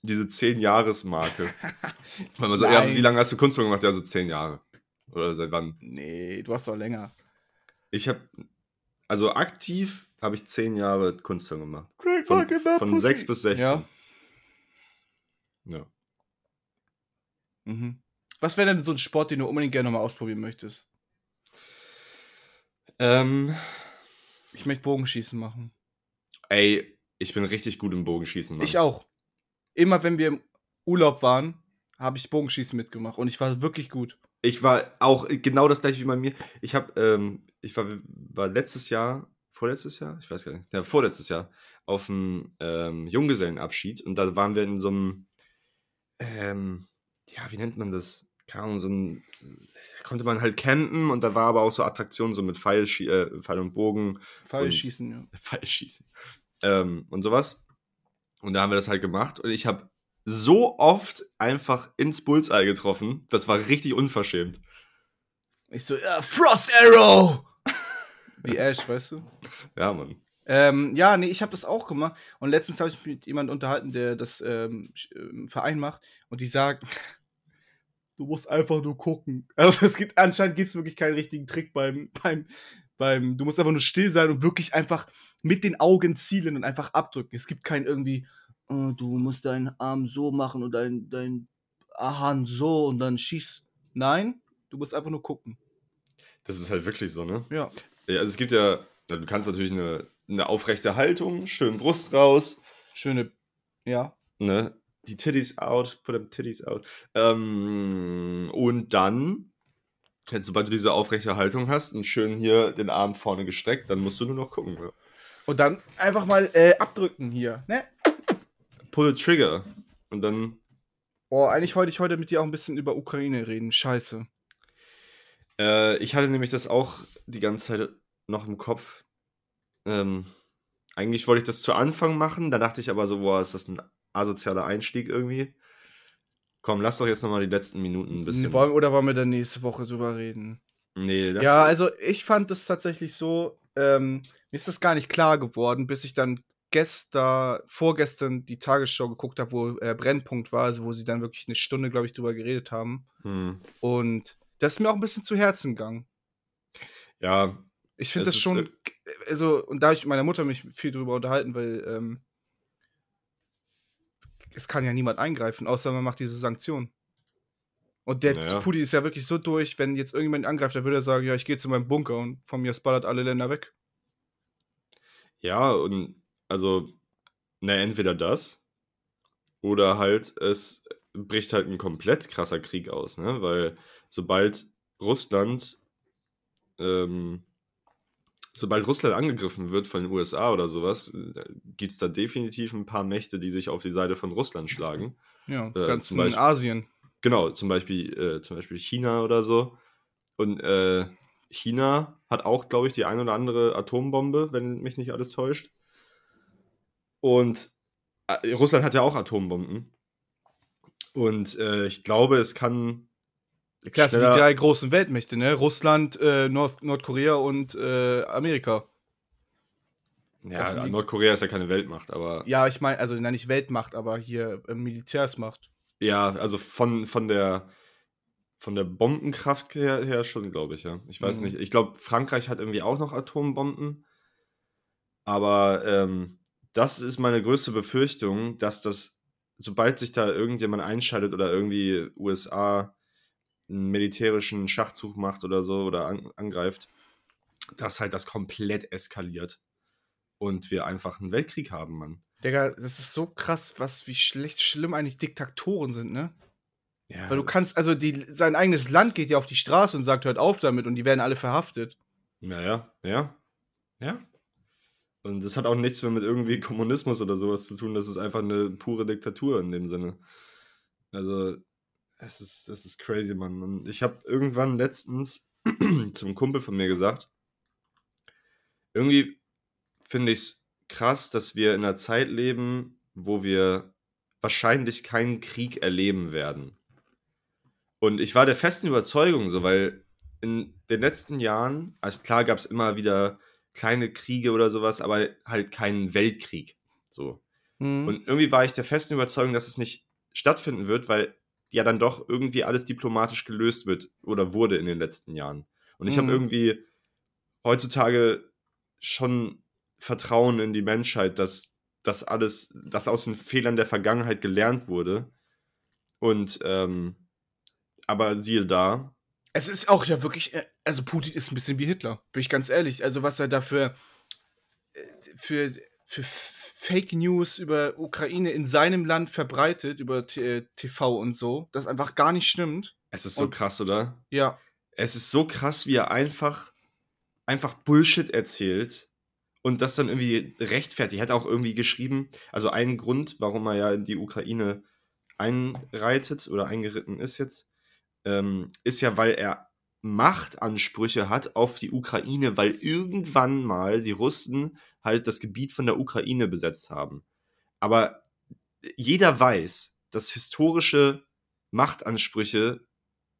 diese 10-Jahres-Marke. [laughs] Weil man so, ja, wie lange hast du Kunstwerk gemacht? Ja, so 10 Jahre. Oder seit wann? Nee, du hast doch länger. Ich habe, also aktiv habe ich 10 Jahre Kunstwerk gemacht. Craig Von, von 6 bis 16. Ja. Ja. Mhm. Was wäre denn so ein Sport, den du unbedingt gerne mal ausprobieren möchtest? Ähm, Ich möchte Bogenschießen machen. ey, ich bin richtig gut im Bogenschießen. Mann. Ich auch. Immer wenn wir im Urlaub waren, habe ich Bogenschießen mitgemacht und ich war wirklich gut. Ich war auch genau das gleiche wie bei mir. Ich habe, ähm, ich war, war letztes Jahr, vorletztes Jahr, ich weiß gar nicht, ja, vorletztes Jahr auf einem ähm, Junggesellenabschied und da waren wir in so einem, ähm, ja, wie nennt man das? Keine Ahnung, so ein, konnte man halt campen und da war aber auch so Attraktionen, so mit Pfeil, äh, Pfeil und Bogen, Pfeilschießen, ja. [laughs] Pfeilschießen ähm, und sowas. Und da haben wir das halt gemacht und ich habe so oft einfach ins Bullseye getroffen. Das war richtig unverschämt. Ich so, ja, Frost Arrow! [laughs] Wie Ash, weißt du? Ja, Mann. Ähm, ja, nee, ich habe das auch gemacht. Und letztens habe ich mich mit jemandem unterhalten, der das ähm, ähm, Verein macht. Und die sagen, du musst einfach nur gucken. [laughs] Also es gibt anscheinend gibt es wirklich keinen richtigen Trick beim, beim, beim, du musst einfach nur still sein und wirklich einfach mit den Augen zielen und einfach abdrücken. Es gibt kein irgendwie, äh, du musst deinen Arm so machen und dein, dein Hand so und dann schieß. Nein, du musst einfach nur gucken. Das ist halt wirklich so, ne? Ja. Ja, also es gibt ja, ja, du kannst natürlich eine, eine aufrechte Haltung, schön Brust raus, Schöne, ja. ne? Die Titties out, put them Titties out. Ähm, und dann, jetzt, sobald du diese aufrechte Haltung hast und schön hier den Arm vorne gestreckt, dann musst du nur noch gucken. Ja. Und dann einfach mal äh, abdrücken hier, ne? Pull the trigger. Und dann Oh, eigentlich wollte ich heute mit dir auch ein bisschen über Ukraine reden. Scheiße. Äh, ich hatte nämlich das auch die ganze Zeit noch im Kopf. Ähm, eigentlich wollte ich das zu Anfang machen, da dachte ich aber so, boah, ist das ein asozialer Einstieg irgendwie. Komm, lass doch jetzt nochmal die letzten Minuten ein bisschen. Wollen, oder wollen wir dann nächste Woche drüber reden? Nee, das ja, also ich fand es tatsächlich so, ähm, mir ist das gar nicht klar geworden, bis ich dann gestern, vorgestern die Tagesschau geguckt habe, wo äh, Brennpunkt war, also wo sie dann wirklich eine Stunde, glaube ich, drüber geredet haben. Hm. Und das ist mir auch ein bisschen zu Herzen gegangen. Ja, Ich finde das schon, also, und da habe ich mit meiner Mutter mich viel drüber unterhalten, weil ähm, es kann ja niemand eingreifen, außer man macht diese Sanktionen. Und der Naja. Putin ist ja wirklich so durch, wenn jetzt irgendjemand angreift, dann würde er sagen, ja, ich gehe zu meinem Bunker und von mir aus ballert alle Länder weg. ja, und also, na, entweder das oder halt es bricht halt ein komplett krasser Krieg aus, ne? Weil sobald Russland, ähm, sobald Russland angegriffen wird von den USA oder sowas, gibt es da definitiv ein paar Mächte, die sich auf die Seite von Russland schlagen. Ja, Äh, ganz in Beispiel- Asien. Genau, zum Beispiel, äh, zum Beispiel China oder so. Und äh, China hat auch, glaube ich, die ein oder andere Atombombe, wenn mich nicht alles täuscht. Und äh, Russland hat ja auch Atombomben. Und äh, ich glaube, es kann. Klar, das sind die drei großen Weltmächte, ne? Russland, äh, Nord Nordkorea und äh, Amerika. Ja, die- Nordkorea ist ja keine Weltmacht, aber ja, Ja, ich meine, also nein, nicht Weltmacht, aber hier äh, Militärsmacht. also von, von der von der Bombenkraft her, her schon, glaube ich, ja. Ich weiß Mhm. nicht. Ich glaube, Frankreich hat irgendwie auch noch Atombomben. Aber ähm, das ist meine größte Befürchtung, dass das, sobald sich da irgendjemand einschaltet oder irgendwie USA einen militärischen Schachzug macht oder so oder an, angreift, dass halt das komplett eskaliert und wir einfach einen Weltkrieg haben, Mann. Digga, das ist so krass, was, wie schlecht, schlimm eigentlich Diktatoren sind, ne? Ja, Weil du kannst, also die, sein eigenes Land geht ja auf die Straße und sagt, hört auf damit und die werden alle verhaftet. Naja, ja. Ja. Und das hat auch nichts mehr mit irgendwie Kommunismus oder sowas zu tun. Das ist einfach eine pure Diktatur in dem Sinne. Also, es ist, es ist crazy, Mann. Und ich habe irgendwann letztens [clears throat] zum Kumpel von mir gesagt, irgendwie finde ich es krass, dass wir in einer Zeit leben, wo wir wahrscheinlich keinen Krieg erleben werden. Und ich war der festen Überzeugung so, weil in den letzten Jahren, also klar gab es immer wieder kleine Kriege oder sowas, aber halt keinen Weltkrieg. So. Mhm. Und irgendwie war ich der festen Überzeugung, dass es nicht stattfinden wird, weil ja dann doch irgendwie alles diplomatisch gelöst wird oder wurde in den letzten Jahren. Und ich Mhm. habe irgendwie heutzutage schon Vertrauen in die Menschheit, dass das alles, dass aus den Fehlern der Vergangenheit gelernt wurde. Und ähm, aber siehe da, Es ist auch ja wirklich, äh, also Putin ist ein bisschen wie Hitler, bin ich ganz ehrlich. Also was er dafür für, für Fake News über Ukraine in seinem Land verbreitet, über T äh, TV und so, das einfach gar nicht stimmt. es ist so Und- krass, oder? Ja, Es ist so krass, wie er einfach, einfach Bullshit erzählt und das dann irgendwie rechtfertigt. Er hat auch irgendwie geschrieben, also ein Grund, warum er ja in die Ukraine einreitet oder eingeritten ist jetzt, ähm, ist ja, weil er Machtansprüche hat auf die Ukraine, weil irgendwann mal die Russen halt das Gebiet von der Ukraine besetzt haben. Aber jeder weiß, dass historische Machtansprüche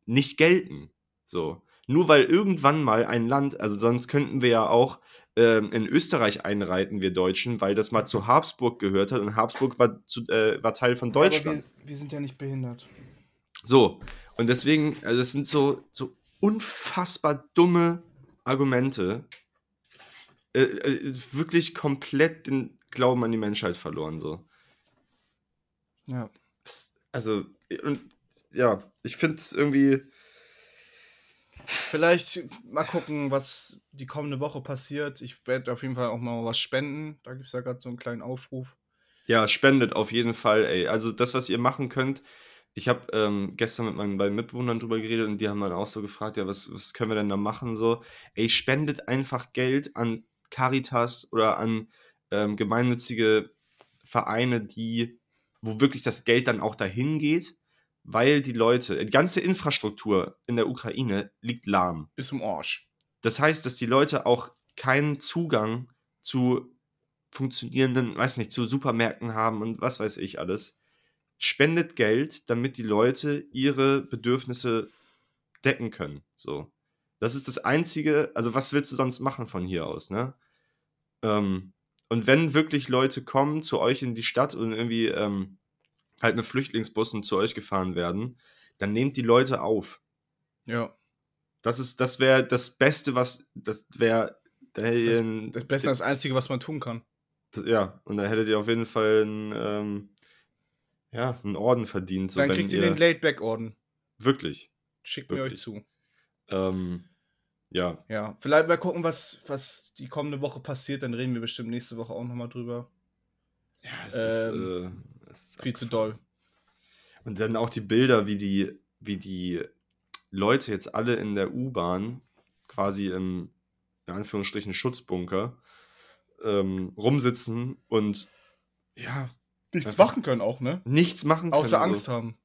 nicht gelten. So. Nur weil irgendwann mal ein Land, also sonst könnten wir ja auch ähm, in Österreich einreiten, wir Deutschen, weil das mal zu Habsburg gehört hat und Habsburg war, zu, äh, war Teil von Deutschland. wir, wir sind ja nicht behindert. So, und deswegen, also es sind so, so unfassbar dumme Argumente. Äh, äh, wirklich komplett den Glauben an die Menschheit verloren, so. Ja. Also, und ja, ich finde es irgendwie. Vielleicht mal gucken, was die kommende Woche passiert. Ich werde auf jeden Fall auch mal was spenden. Da gibt es ja gerade so einen kleinen Aufruf. Ja, spendet auf jeden Fall, ey. Also das, was ihr machen könnt. Ich habe ähm, gestern mit meinen beiden Mitbewohnern drüber geredet und die haben dann auch so gefragt, ja, was, was können wir denn da machen? So, ey, spendet einfach Geld an Caritas oder an ähm, gemeinnützige Vereine, die, wo wirklich das Geld dann auch dahin geht, weil die Leute, die ganze Infrastruktur in der Ukraine liegt lahm. Ist im Arsch. Das heißt, dass die Leute auch keinen Zugang zu funktionierenden, weiß nicht, zu Supermärkten haben und was weiß ich alles. Spendet Geld, damit die Leute ihre Bedürfnisse decken können. So. Das ist das Einzige, also was willst du sonst machen von hier aus, ne? Ähm, und wenn wirklich Leute kommen zu euch in die Stadt und irgendwie ähm, halt mit Flüchtlingsbussen zu euch gefahren werden, dann nehmt die Leute auf. Ja. Das ist, das wäre das Beste, was, das wäre, da hättet ihr ein- Das Beste das Einzige, was man tun kann. das, ja, und da hättet ihr auf jeden Fall einen, ähm, ja, einen Orden verdient. So, Dann kriegt ihr den Laidback-Orden. Wirklich. Schickt mir euch zu. Ähm, ja, Ja, vielleicht mal gucken, was, was die kommende Woche passiert. Dann reden wir bestimmt nächste Woche auch nochmal drüber. ja, es ist, Ähm, äh, es ist Viel zu doll. Und dann auch die Bilder, wie die, wie die Leute jetzt alle in der U-Bahn quasi im, in Anführungsstrichen, Schutzbunker ähm, rumsitzen und ja, Nichts machen können auch, ne? nichts machen können. Außer so. Angst haben.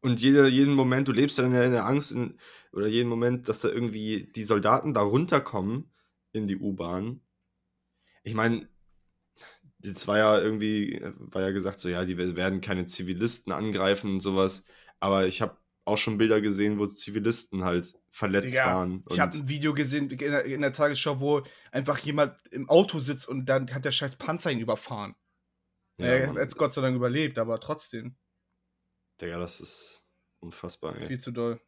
Und jeder, jeden Moment, du lebst dann in der Angst, in, oder jeden Moment, dass da irgendwie die Soldaten da runterkommen in die U-Bahn. Ich meine, das war ja irgendwie, war ja gesagt, so ja, die werden keine Zivilisten angreifen und sowas. Aber ich habe auch schon Bilder gesehen, wo Zivilisten halt verletzt Digga, waren. Ich habe ein Video gesehen in der, in der Tagesschau, wo einfach jemand im Auto sitzt und dann hat der scheiß Panzer ihn überfahren. ja, er hat jetzt Gott sei Dank überlebt, aber trotzdem Digga, das ist unfassbar, ey. viel zu doll.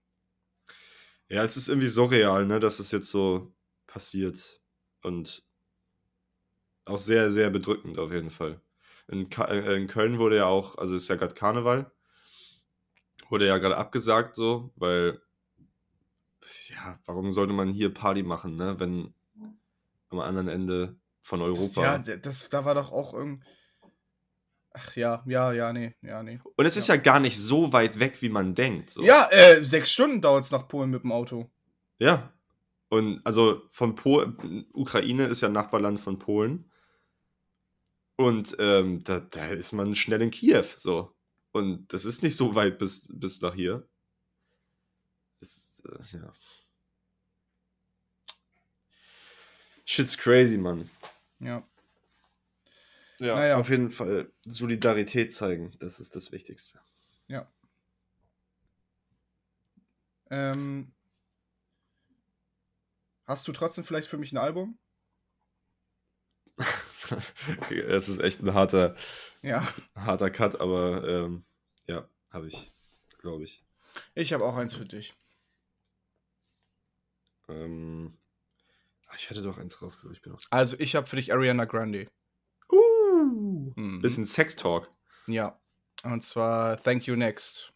Ja, es ist irgendwie surreal, ne, dass es jetzt so passiert. Und auch sehr, sehr bedrückend auf jeden Fall. In, äh, in Köln wurde ja auch, also ist ja gerade Karneval, wurde ja gerade abgesagt so, weil, ja, warum sollte man hier Party machen, ne, wenn am anderen Ende von Das, Europa. ja, d- das, da war doch auch irgend. Ach ja, ja, ja, nee, ja, nee. Und es ist ja gar nicht so weit weg, wie man denkt. So. Ja, äh, sechs Stunden dauert es nach Polen mit dem Auto. Ja. Und also von Polen, Ukraine ist ja Nachbarland von Polen. Und ähm, da, da ist man schnell in Kiew, so. Und das ist nicht so weit bis, bis nach hier. Ist, äh, ja. Shit's crazy, Mann. Ja. Ja, Naja. auf jeden Fall Solidarität zeigen, das ist das Wichtigste. Ähm, hast du trotzdem vielleicht für mich ein Album? Okay, Es ist echt ein harter, Ja. harter Cut, aber ähm, ja, habe ich, glaube ich. Ich habe auch eins für dich. Ähm, ah, ich hätte doch eins rausgesucht. Ich bin noch. Also, ich habe für dich Ariana Grande. Uh, Mhm. bisschen Sex-Talk. Ja. Und zwar Thank You Next.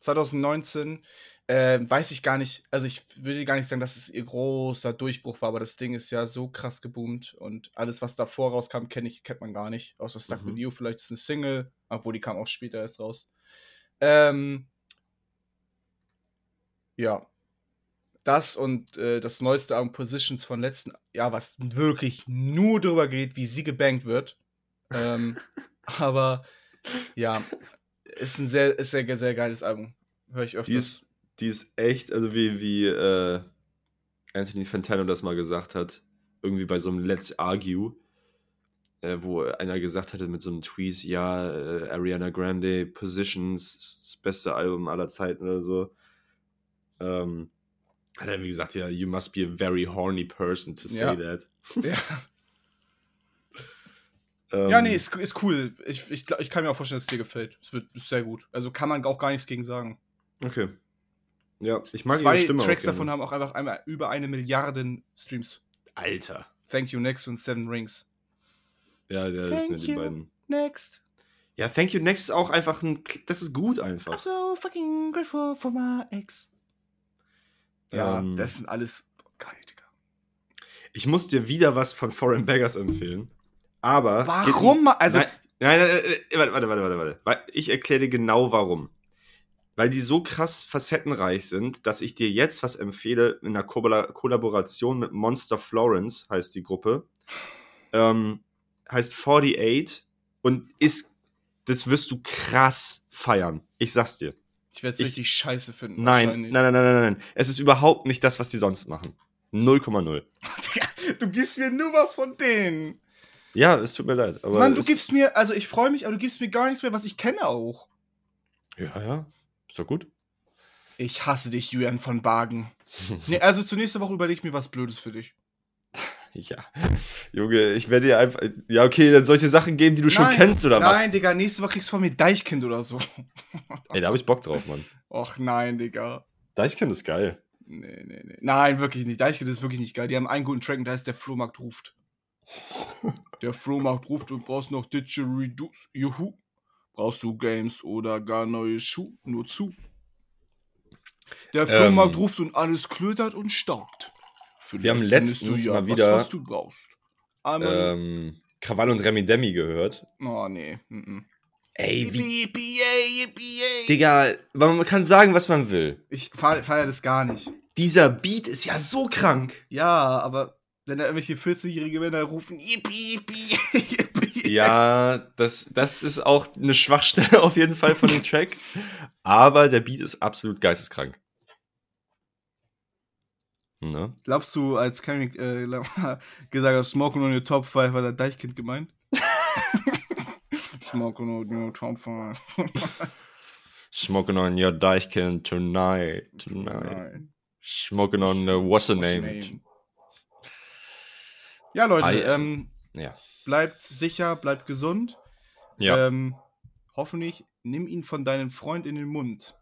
2019 äh, weiß ich gar nicht, also ich würde gar nicht sagen, dass es ihr großer Durchbruch war, aber das Ding ist ja so krass geboomt und alles, was davor rauskam, kenn ich, kennt man gar nicht. Außer Stuck Mhm. With You, vielleicht ist eine Single, obwohl die kam auch später erst raus. Ähm, ja. Das und äh, das neueste Album Positions von letzten Jahr, was wirklich nur darüber geht, wie sie gebankt wird. Ähm, aber ja, ist ein sehr, ist sehr, sehr geiles Album. Höre ich öfters. Die ist, die ist echt, also wie, wie äh, Anthony Fantano das mal gesagt hat, irgendwie bei so einem Let's Argue, äh, wo einer gesagt hatte mit so einem Tweet, ja, äh, Ariana Grande, Positions, das beste Album aller Zeiten oder so. Ähm, hat er irgendwie gesagt, ja, you must be a very horny person to say Ja. that. ja. [laughs] Ähm, ja, nee, ist, ist cool. Ich, ich, ich kann mir auch vorstellen, dass es dir gefällt. Es wird ist sehr gut. Also kann man auch gar nichts gegen sagen. Okay. Ja, ich mag Zwei ihre Stimme Tracks davon haben auch einfach einmal über eine Milliarden Streams. Alter. Thank You Next und Seven Rings. Ja, ja das sind die you. beiden. Next. Ja, Thank You Next ist auch einfach ein, das ist gut I'm einfach. so fucking grateful for my ex. Ja, Ähm, das sind alles geil, Digga. Ich muss dir wieder was von Foreign Beggars empfehlen. Aber. Warum? ma- Also, Nein, nein, nein, nein, nein, warte, warte, warte, warte, Ich erkläre dir genau warum. Weil die so krass facettenreich sind, dass ich dir jetzt was empfehle in einer Kolla- Kollaboration mit Monster Florence, heißt die Gruppe. Ähm, heißt 48 und ist. Das wirst du krass feiern. Ich sag's dir. ich werde es ich- richtig scheiße finden. Nein, nein, nein, nein, nein, nein. Es ist überhaupt nicht das, was die sonst machen. 0,0. [laughs] Digga, du gibst mir nur was von denen. Ja, es tut mir leid. Aber Mann, du gibst mir, also ich freue mich, aber du gibst mir gar nichts mehr, was ich kenne auch. Ja, ja. Ist doch gut. Ich hasse dich, Julian von Bargen. [laughs] Nee, also zur nächsten Woche überleg ich mir was Blödes für dich. [laughs] Ja. Junge, ich werde dir einfach. Ja, okay, dann solche Sachen geben, die du schon Nein, kennst, oder was? Nein, Digga, nächste Woche kriegst du von mir Deichkind oder so. Ey, da hab ich Bock drauf, Mann. Och nein, Digga. Deichkind ist geil. Nee, nee, nee. Nein, wirklich nicht. Deichkind ist wirklich nicht geil. Die haben einen guten Track und da heißt der Flohmarkt ruft. Der Flohmarkt ruft und brauchst noch Didgeridoos. Juhu. Brauchst du Games oder gar neue Schuhe? Nur zu. Der Flohmarkt Ähm, ruft und alles klötert und staubt. Wir haben Vielleicht letztens mal was, wieder- was du brauchst. Einmal. Ähm, Krawall und Remi Demi gehört. oh, nee. Mm Ey, -mm. wie. Yippie, yippie. Digga, man kann sagen, was man will. Ich feiere feier das gar nicht. Dieser Beat ist ja so krank. Ja, aber wenn da irgendwelche 14-jährige Männer rufen, yippie, yippie, [laughs] yippie. Ja, das, das ist auch eine Schwachstelle [laughs] auf jeden Fall von dem Track. Aber der Beat ist absolut geisteskrank. Ne? Glaubst du, als Kenny äh, [laughs] gesagt hat, Smoking on your Top 5, war der Deichkind gemeint? Smoking on your Top 5. Smoking on your Deichkind tonight, tonight. Smoking on the what's the What's the name? Ja, Leute, I- ähm, Ja. bleibt sicher, bleibt gesund. Ja. Ähm, hoffentlich nimm ihn von deinem Freund in den Mund.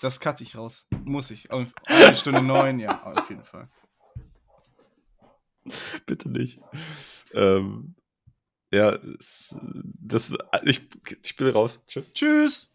Das cutte ich raus. Muss ich. Auf eine Stunde neun, ja, auf jeden Fall. [laughs] Bitte nicht. Ähm, ja, das, ich, ich bin raus. Tschüss. Tschüss!